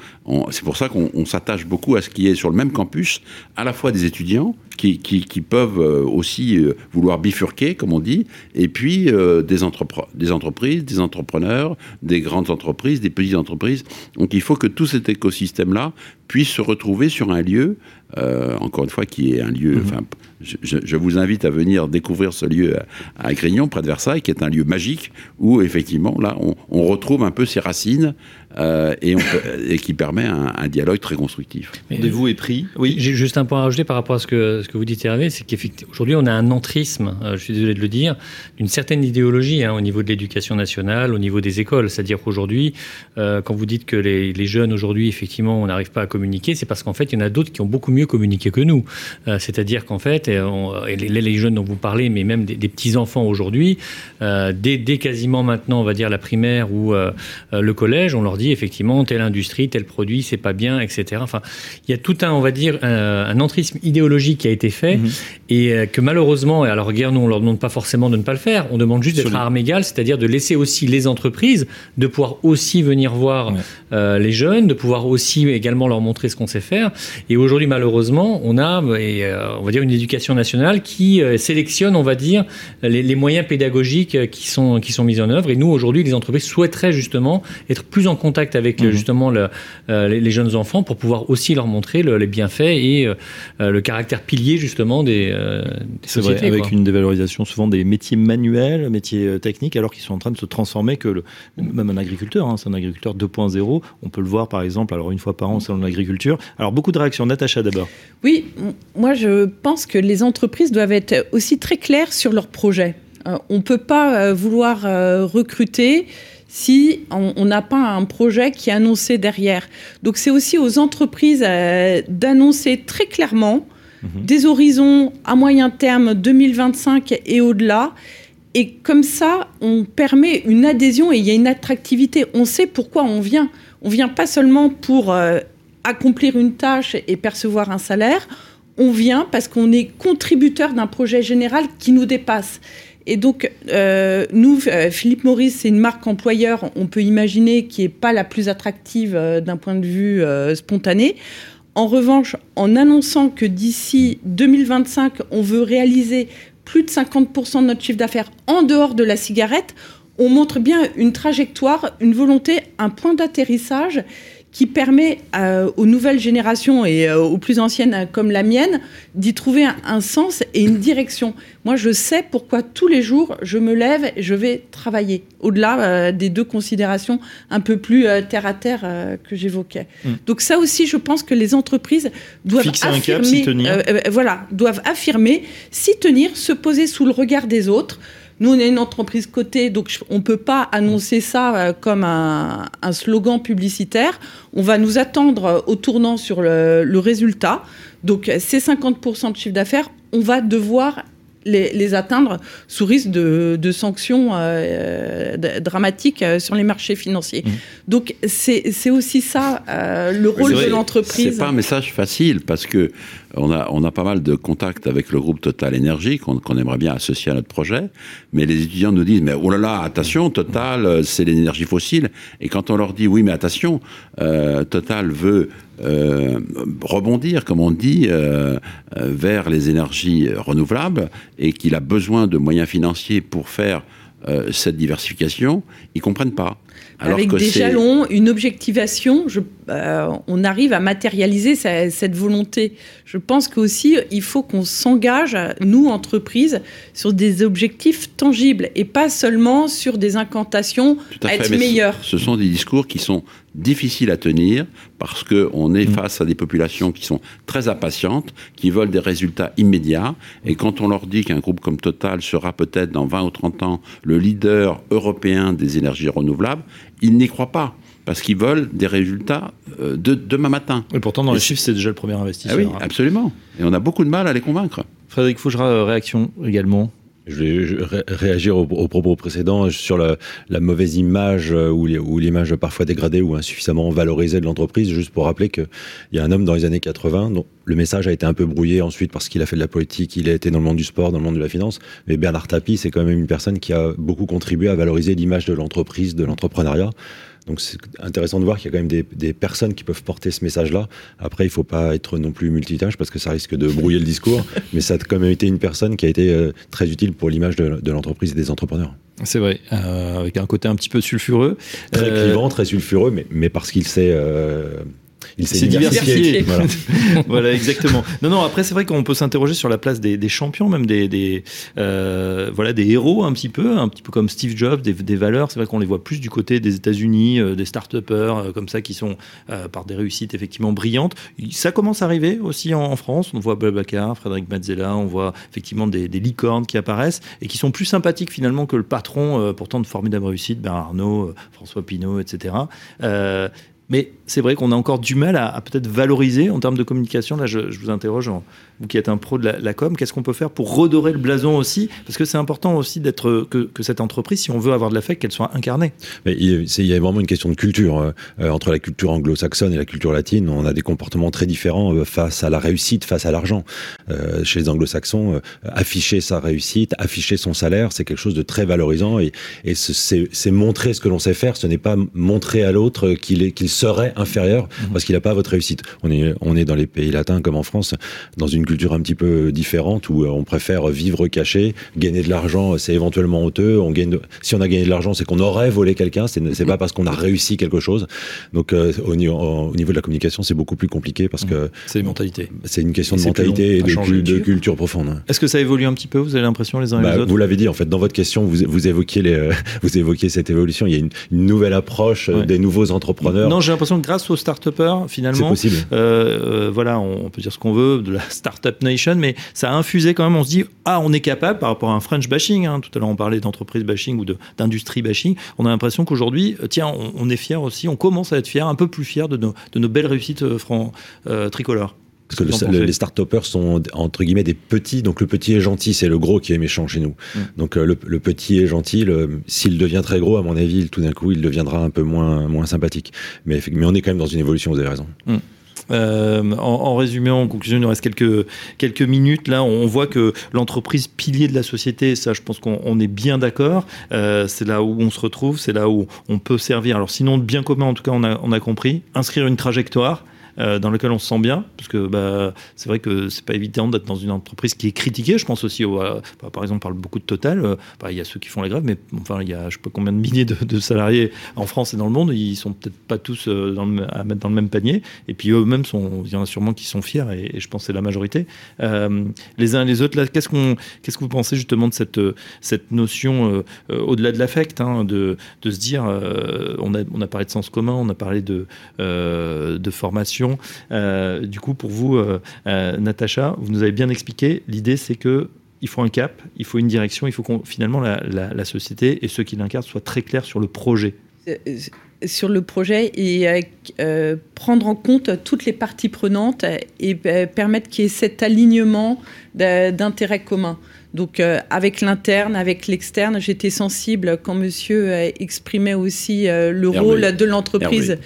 c'est pour ça qu'on s'attache beaucoup à ce qui est sur le même campus, à la fois des étudiants qui, qui, peuvent euh, aussi euh, vouloir bifurquer, comme on dit, et puis des, des entreprises, des entrepreneurs, des grandes entreprises, des petites entreprises. Donc il faut que tout cet écosystème-là puisse se retrouver sur un lieu, encore une fois, qui est un lieu, mmh je, vous invite à venir découvrir ce lieu à, Grignon, près de Versailles, qui est un lieu magique où effectivement là on retrouve un peu ses racines euh, et, et, qui permet un, dialogue très constructif. Rendez-vous est pris. Oui. J'ai juste un point à rajouter par rapport à ce que, ce que vous dites, Hervé, c'est qu'aujourd'hui, on a un entrisme, euh, je suis désolé de le dire, d'une certaine idéologie hein, au niveau de l'éducation nationale, au niveau des écoles. C'est-à-dire qu'aujourd'hui, euh, quand vous dites que les, les jeunes, aujourd'hui, effectivement, on n'arrive pas communiquer, c'est parce qu'en fait, il y en a d'autres qui ont beaucoup mieux communiqué que nous. C'est-à-dire qu'en fait, et les, jeunes dont vous parlez, mais même des, petits-enfants aujourd'hui, dès, dès, quasiment maintenant, on va dire la primaire ou le collège, on leur dit effectivement telle industrie, tel produit, c'est pas bien, etc. Enfin, il y a tout un, on va dire, un, entrisme idéologique qui a été fait mhm. et que malheureusement, et alors guerre, nous, on leur demande pas forcément de ne pas le faire, on demande juste d'être à armes égales, c'est-à-dire de laisser aussi les entreprises, de pouvoir aussi venir voir euh, les jeunes, de pouvoir aussi également leur montrer ce qu'on sait faire. Et aujourd'hui, malheureusement, on a, et, euh, on va dire, une éducation nationale qui euh, sélectionne, on va dire, les, moyens pédagogiques qui sont, qui sont mis en œuvre. Et nous, aujourd'hui, les entreprises souhaiteraient justement être plus en contact avec mhm. justement le, les, jeunes enfants pour pouvoir aussi leur montrer les bienfaits et le caractère pilier justement des, des sociétés. avec une dévalorisation souvent des métiers manuels, métiers techniques, alors qu'ils sont en train de se transformer que le, même un agriculteur, hein, c'est un agriculteur 2.0. On peut le voir par exemple, alors une fois par an au salon de l'agriculture. Alors beaucoup de réactions. Natacha d'abord. Oui, moi je pense que les entreprises doivent être aussi très claires sur leurs projets. Euh, on ne peut pas euh, vouloir euh, recruter si on n'a pas un projet qui est annoncé derrière. Donc c'est aussi aux entreprises d'annoncer très clairement mhm. des horizons à moyen terme 2025 et au-delà et comme ça, on permet une adhésion et il y a une attractivité. On sait pourquoi on vient. On vient pas seulement pour euh, accomplir une tâche et percevoir un salaire. On vient parce qu'on est contributeur d'un projet général qui nous dépasse. Et donc, euh, nous, euh, Philippe Maurice, c'est une marque employeur, on peut imaginer, qui n'est pas la plus attractive d'un point de vue spontané. En revanche, en annonçant que d'ici 2025, on veut réaliser plus de 50% de notre chiffre d'affaires en dehors de la cigarette, on montre bien une trajectoire, une volonté, un point d'atterrissage qui permet euh, aux nouvelles générations et euh, aux plus anciennes euh, comme la mienne d'y trouver un, sens et une direction. Moi, je sais pourquoi tous les jours je me lève et je vais travailler, au-delà des deux considérations un peu plus terre à terre que j'évoquais. Hmm. Donc ça aussi, je pense que les entreprises doivent affirmer, voilà, doivent affirmer, s'y tenir, se poser sous le regard des autres. Nous, on est une entreprise cotée, donc on ne peut pas annoncer ça euh, comme un, slogan publicitaire. On va nous attendre au tournant sur le, résultat. Donc, ces 50% de chiffre d'affaires, on va devoir les, atteindre sous risque de, sanctions euh, dramatiques euh, sur les marchés financiers. Mmh. Donc c'est aussi ça le rôle de l'entreprise. C'est pas un message facile parce que on a, on a pas mal de contacts avec le groupe Total Énergie qu'on aimerait bien associer à notre projet, mais les étudiants nous disent mais oh là là attention Total euh, c'est l'énergie fossile et quand on leur dit oui mais attention euh, Total veut euh, rebondir, comme on dit, vers les énergies renouvelables et qu'il a besoin de moyens financiers pour faire cette diversification, ils comprennent pas. Avec des jalons, une objectivation, euh, on arrive à matérialiser cette volonté. Je pense qu'aussi, il faut qu'on s'engage, nous, entreprises, sur des objectifs tangibles et pas seulement sur des incantations à, être meilleurs. Ce, sont des discours qui sont difficiles à tenir parce qu'on est mm. face à des populations qui sont très impatientes, qui veulent des résultats immédiats. Et quand on leur dit qu'un groupe comme Total sera peut-être dans 20 ou 30 ans le leader européen des énergies renouvelables, ils n'y croient pas parce qu'ils veulent des résultats euh, de demain matin. Et pourtant, dans les chiffres, c'est déjà le premier investisseur. Ah oui, absolument. Et on a beaucoup de mal à les convaincre. Frédéric Fougera, euh, réaction également je vais réagir aux, propos précédents sur la, mauvaise image euh, ou l'image parfois dégradée ou insuffisamment valorisée de l'entreprise, juste pour rappeler qu'il y a un homme dans les années 80 dont le message a été un peu brouillé ensuite parce qu'il a fait de la politique, il a été dans le monde du sport, dans le monde de la finance, mais Bernard Tapie, c'est quand même une personne qui a beaucoup contribué à valoriser l'image de l'entreprise, de l'entrepreneuriat. Donc c'est intéressant de voir qu'il y a quand même des, personnes qui peuvent porter ce message-là. Après, il ne faut pas être non plus multitâche parce que ça risque de brouiller le discours, mais ça a quand même été une personne qui a été euh, très utile pour l'image de, l'entreprise et des entrepreneurs. C'est vrai, euh, avec un côté un petit peu sulfureux. Très euh, clivant, très sulfureux, mais, mais parce qu'il sait il s'est diversifié. Voilà. exactement. Non, non. Après, c'est vrai qu'on peut s'interroger sur la place des, champions, même des, euh, voilà, des héros un petit peu, un petit peu comme Steve Jobs, des, valeurs. C'est vrai qu'on les voit plus du côté des États-Unis, euh, des start-upers euh, comme ça qui sont par des réussites effectivement brillantes. Ça commence à arriver aussi en, France. On voit Babacar, Frédéric Mazzella, on voit effectivement des, licornes qui apparaissent et qui sont plus sympathiques finalement que le patron, pourtant de formidable réussite, Bernard Arnault, François Pinault, etc. mais c'est vrai qu'on a encore du mal à, peut-être valoriser en termes de communication. Là, je, vous interroge, vous qui êtes un pro de la, com, qu'est-ce qu'on peut faire pour redorer le blason aussi? Parce que c'est important aussi d'être que, cette entreprise, si on veut avoir de l'affect, qu'elle soit incarnée. Mais il, y a vraiment une question de culture. Euh, euh, entre la culture anglo-saxonne et la culture latine, on a des comportements très différents euh, face à la réussite, face à l'argent. chez les anglo-saxons, afficher sa réussite, afficher son salaire, c'est quelque chose de très valorisant et, c'est montrer ce que l'on sait faire, ce n'est pas montrer à l'autre qu'il serait inférieur mhm. parce qu'il n'a pas votre réussite. On est, on est dans les pays latins comme en France, dans une culture un petit peu différente où euh, on préfère vivre caché, gagner de l'argent, c'est éventuellement honteux. On gagne, si on a gagné de l'argent, c'est qu'on aurait volé quelqu'un. C'est, c'est pas parce qu'on a réussi quelque chose. Donc euh, au, niveau, au, niveau de la communication, c'est beaucoup plus compliqué parce que c'est une mentalité. C'est une question de mentalité et de, culture profonde. Est-ce que ça évolue un petit peu Vous avez l'impression les uns et les bah, autres? Vous l'avez dit en fait dans votre question, vous, vous évoquiez les, vous évoquiez cette évolution. Il y a une, nouvelle approche des nouveaux entrepreneurs. Non, j'ai l'impression que grâce aux start finalement. possible. Euh, euh, voilà, on, peut dire ce qu'on veut de la Startup Nation, mais ça a infusé quand même. On se dit, ah, on est capable par rapport à un French bashing. Hein. tout à l'heure, on parlait d'entreprise bashing ou d'industrie bashing. On a l'impression qu'aujourd'hui, euh, tiens, on, est fier aussi, on commence à être fier, un peu plus fier de nos, de nos belles réussites tricolores. Parce que les start-upers sont entre guillemets des petits, donc le petit est gentil, c'est le gros qui est méchant chez nous. Mm. Donc le, petit est gentil, s'il devient très gros, à mon avis, tout d'un coup, il deviendra un peu moins, moins sympathique. Mais, mais on est quand même dans une évolution, vous avez raison. Mm. Euh, en, résumé, en conclusion, il nous reste quelques, quelques minutes. Là, on voit que l'entreprise pilier de la société, ça, je pense qu'on est bien d'accord. Euh, c'est là où on se retrouve, c'est là où on peut servir. Alors, sinon, de bien commun, en tout cas, on a, on a compris. Inscrire une trajectoire. Euh, dans lequel on se sent bien, parce que bah, c'est vrai que c'est pas évident d'être dans une entreprise qui est critiquée. Je pense aussi, au, bah, par exemple, on parle beaucoup de Total. Euh, bah, il y a ceux qui font les grèves, mais enfin, il y a je sais pas combien de milliers de, salariés en France et dans le monde. Ils sont peut-être pas tous euh, à mettre dans le même panier. Et puis eux-mêmes il y en a sûrement qui sont fiers, et, je pense que c'est la majorité. les uns et les autres, qu'est-ce que vous pensez justement de cette notion au-delà de l'affect, hein, de, se dire, on a parlé de sens commun, on a parlé de formation euh, du coup, pour vous, euh, euh, Natacha, vous nous avez bien expliqué. L'idée, c'est que il faut un cap, il faut une direction, il faut que finalement la, société et ceux qui l'incarnent soient très clairs sur le projet. Sur le projet et prendre en compte toutes les parties prenantes et permettre qu'il y ait cet alignement d'intérêts communs. Donc euh, avec l'interne, avec l'externe, j'étais sensible quand monsieur exprimait aussi euh, le rôle de l'entreprise.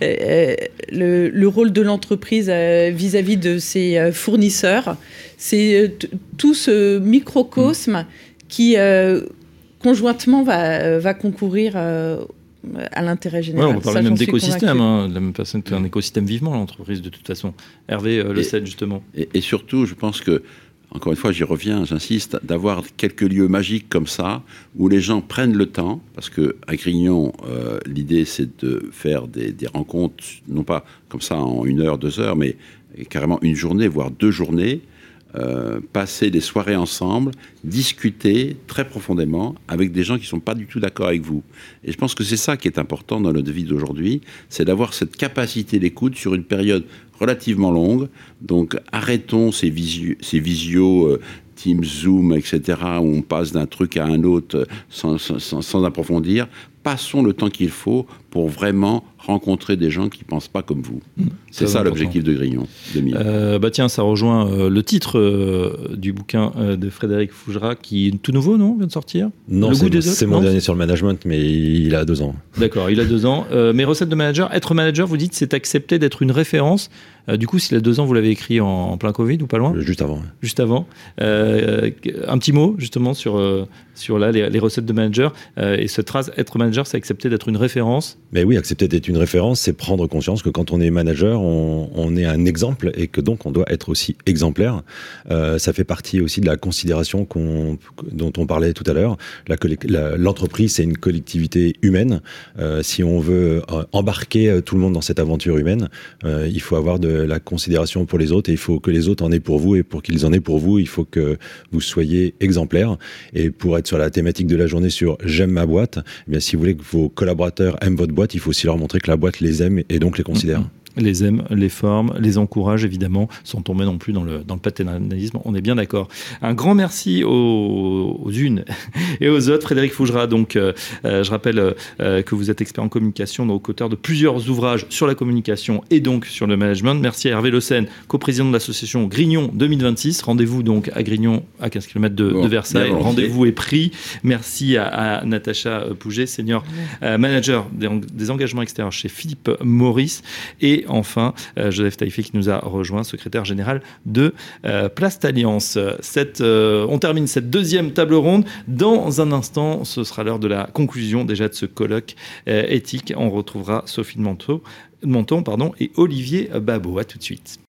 Euh, le, rôle de l'entreprise vis-à-vis de ses fournisseurs. C'est tout ce microcosme mm. qui conjointement va, va concourir à l'intérêt général. on parle même d'écosystème, hein, de la même façon qu'un écosystème vivement, l'entreprise, de toute façon. Hervé le sait justement. Et, et, surtout, je pense que encore une fois, j'y reviens, j'insiste, d'avoir quelques lieux magiques comme ça, où les gens prennent le temps, parce que à Grignon, euh, l'idée c'est de faire des, rencontres, non pas comme ça en une heure, deux heures, mais carrément une journée, voire deux journées, euh, passer des soirées ensemble, discuter très profondément avec des gens qui ne sont pas du tout d'accord avec vous. Et je pense que c'est ça qui est important dans notre vie d'aujourd'hui, c'est d'avoir cette capacité d'écoute sur une période relativement longue. Donc arrêtons ces, visio, ces visios euh, Teams, Zoom, etc., où on passe d'un truc à un autre sans, sans approfondir. Passons le temps qu'il faut pour vraiment rencontrer des gens qui ne pensent pas comme vous. Mmh. c'est ça l'objectif de Grignon euh, bah tiens, ça rejoint euh, le titre euh, du bouquin de Frédéric Fougera, qui est tout nouveau, non Vient de sortir? Non, c'est mon dernier sur le management, mais il a deux ans. D'accord, il a deux ans. mes recettes de manager, être manager, vous dites, c'est accepter d'être une référence. du coup, s'il a deux ans, vous l'avez écrit en, plein Covid ou pas loin? Juste avant. Juste avant. un petit mot, justement, sur, sur là, les, les recettes de manager. et cette phrase, être manager, c'est accepter d'être une référence. Mais oui, accepter d'être une référence, c'est prendre conscience que quand on est manager, on, est un exemple et que donc on doit être aussi exemplaire. Euh, ça fait partie aussi de la considération dont on parlait tout à l'heure. L'entreprise, c'est une collectivité humaine. Euh, si on veut euh, embarquer tout le monde dans cette aventure humaine, il faut avoir de la considération pour les autres et il faut que les autres en aient pour vous et pour qu'ils en aient pour vous, il faut que vous soyez exemplaire. Et pour être sur la thématique de la journée sur j'aime ma boîte, eh bien si vous voulez que vos collaborateurs aiment votre boîte, il faut aussi leur montrer que la boîte les aime et donc les considère. Les aime, les forme, les encourage évidemment, sans tomber non plus dans le, dans le paternalisme, on est bien d'accord. Un grand merci aux, unes et aux autres. Frédéric Fougera, donc euh, euh, je rappelle euh, que vous êtes expert en communication, donc auteur de plusieurs ouvrages sur la communication et donc sur le management. Merci à Hervé Le Sen, coprésident de l'association Grignon 2026. Rendez-vous donc à Grignon, à 15 km de, Versailles. Rendez-vous est pris. Merci à, Natacha Pouget, senior manager des, des engagements extérieurs chez Philippe Maurice. Et enfin, euh, Joseph Taïfé qui nous a rejoint, secrétaire général de euh, Place Alliance. Euh, on termine cette deuxième table ronde. Dans un instant, ce sera l'heure de la conclusion déjà de ce colloque éthique. On retrouvera Sophie Monton, Monton pardon, et Olivier Babot. À tout de suite.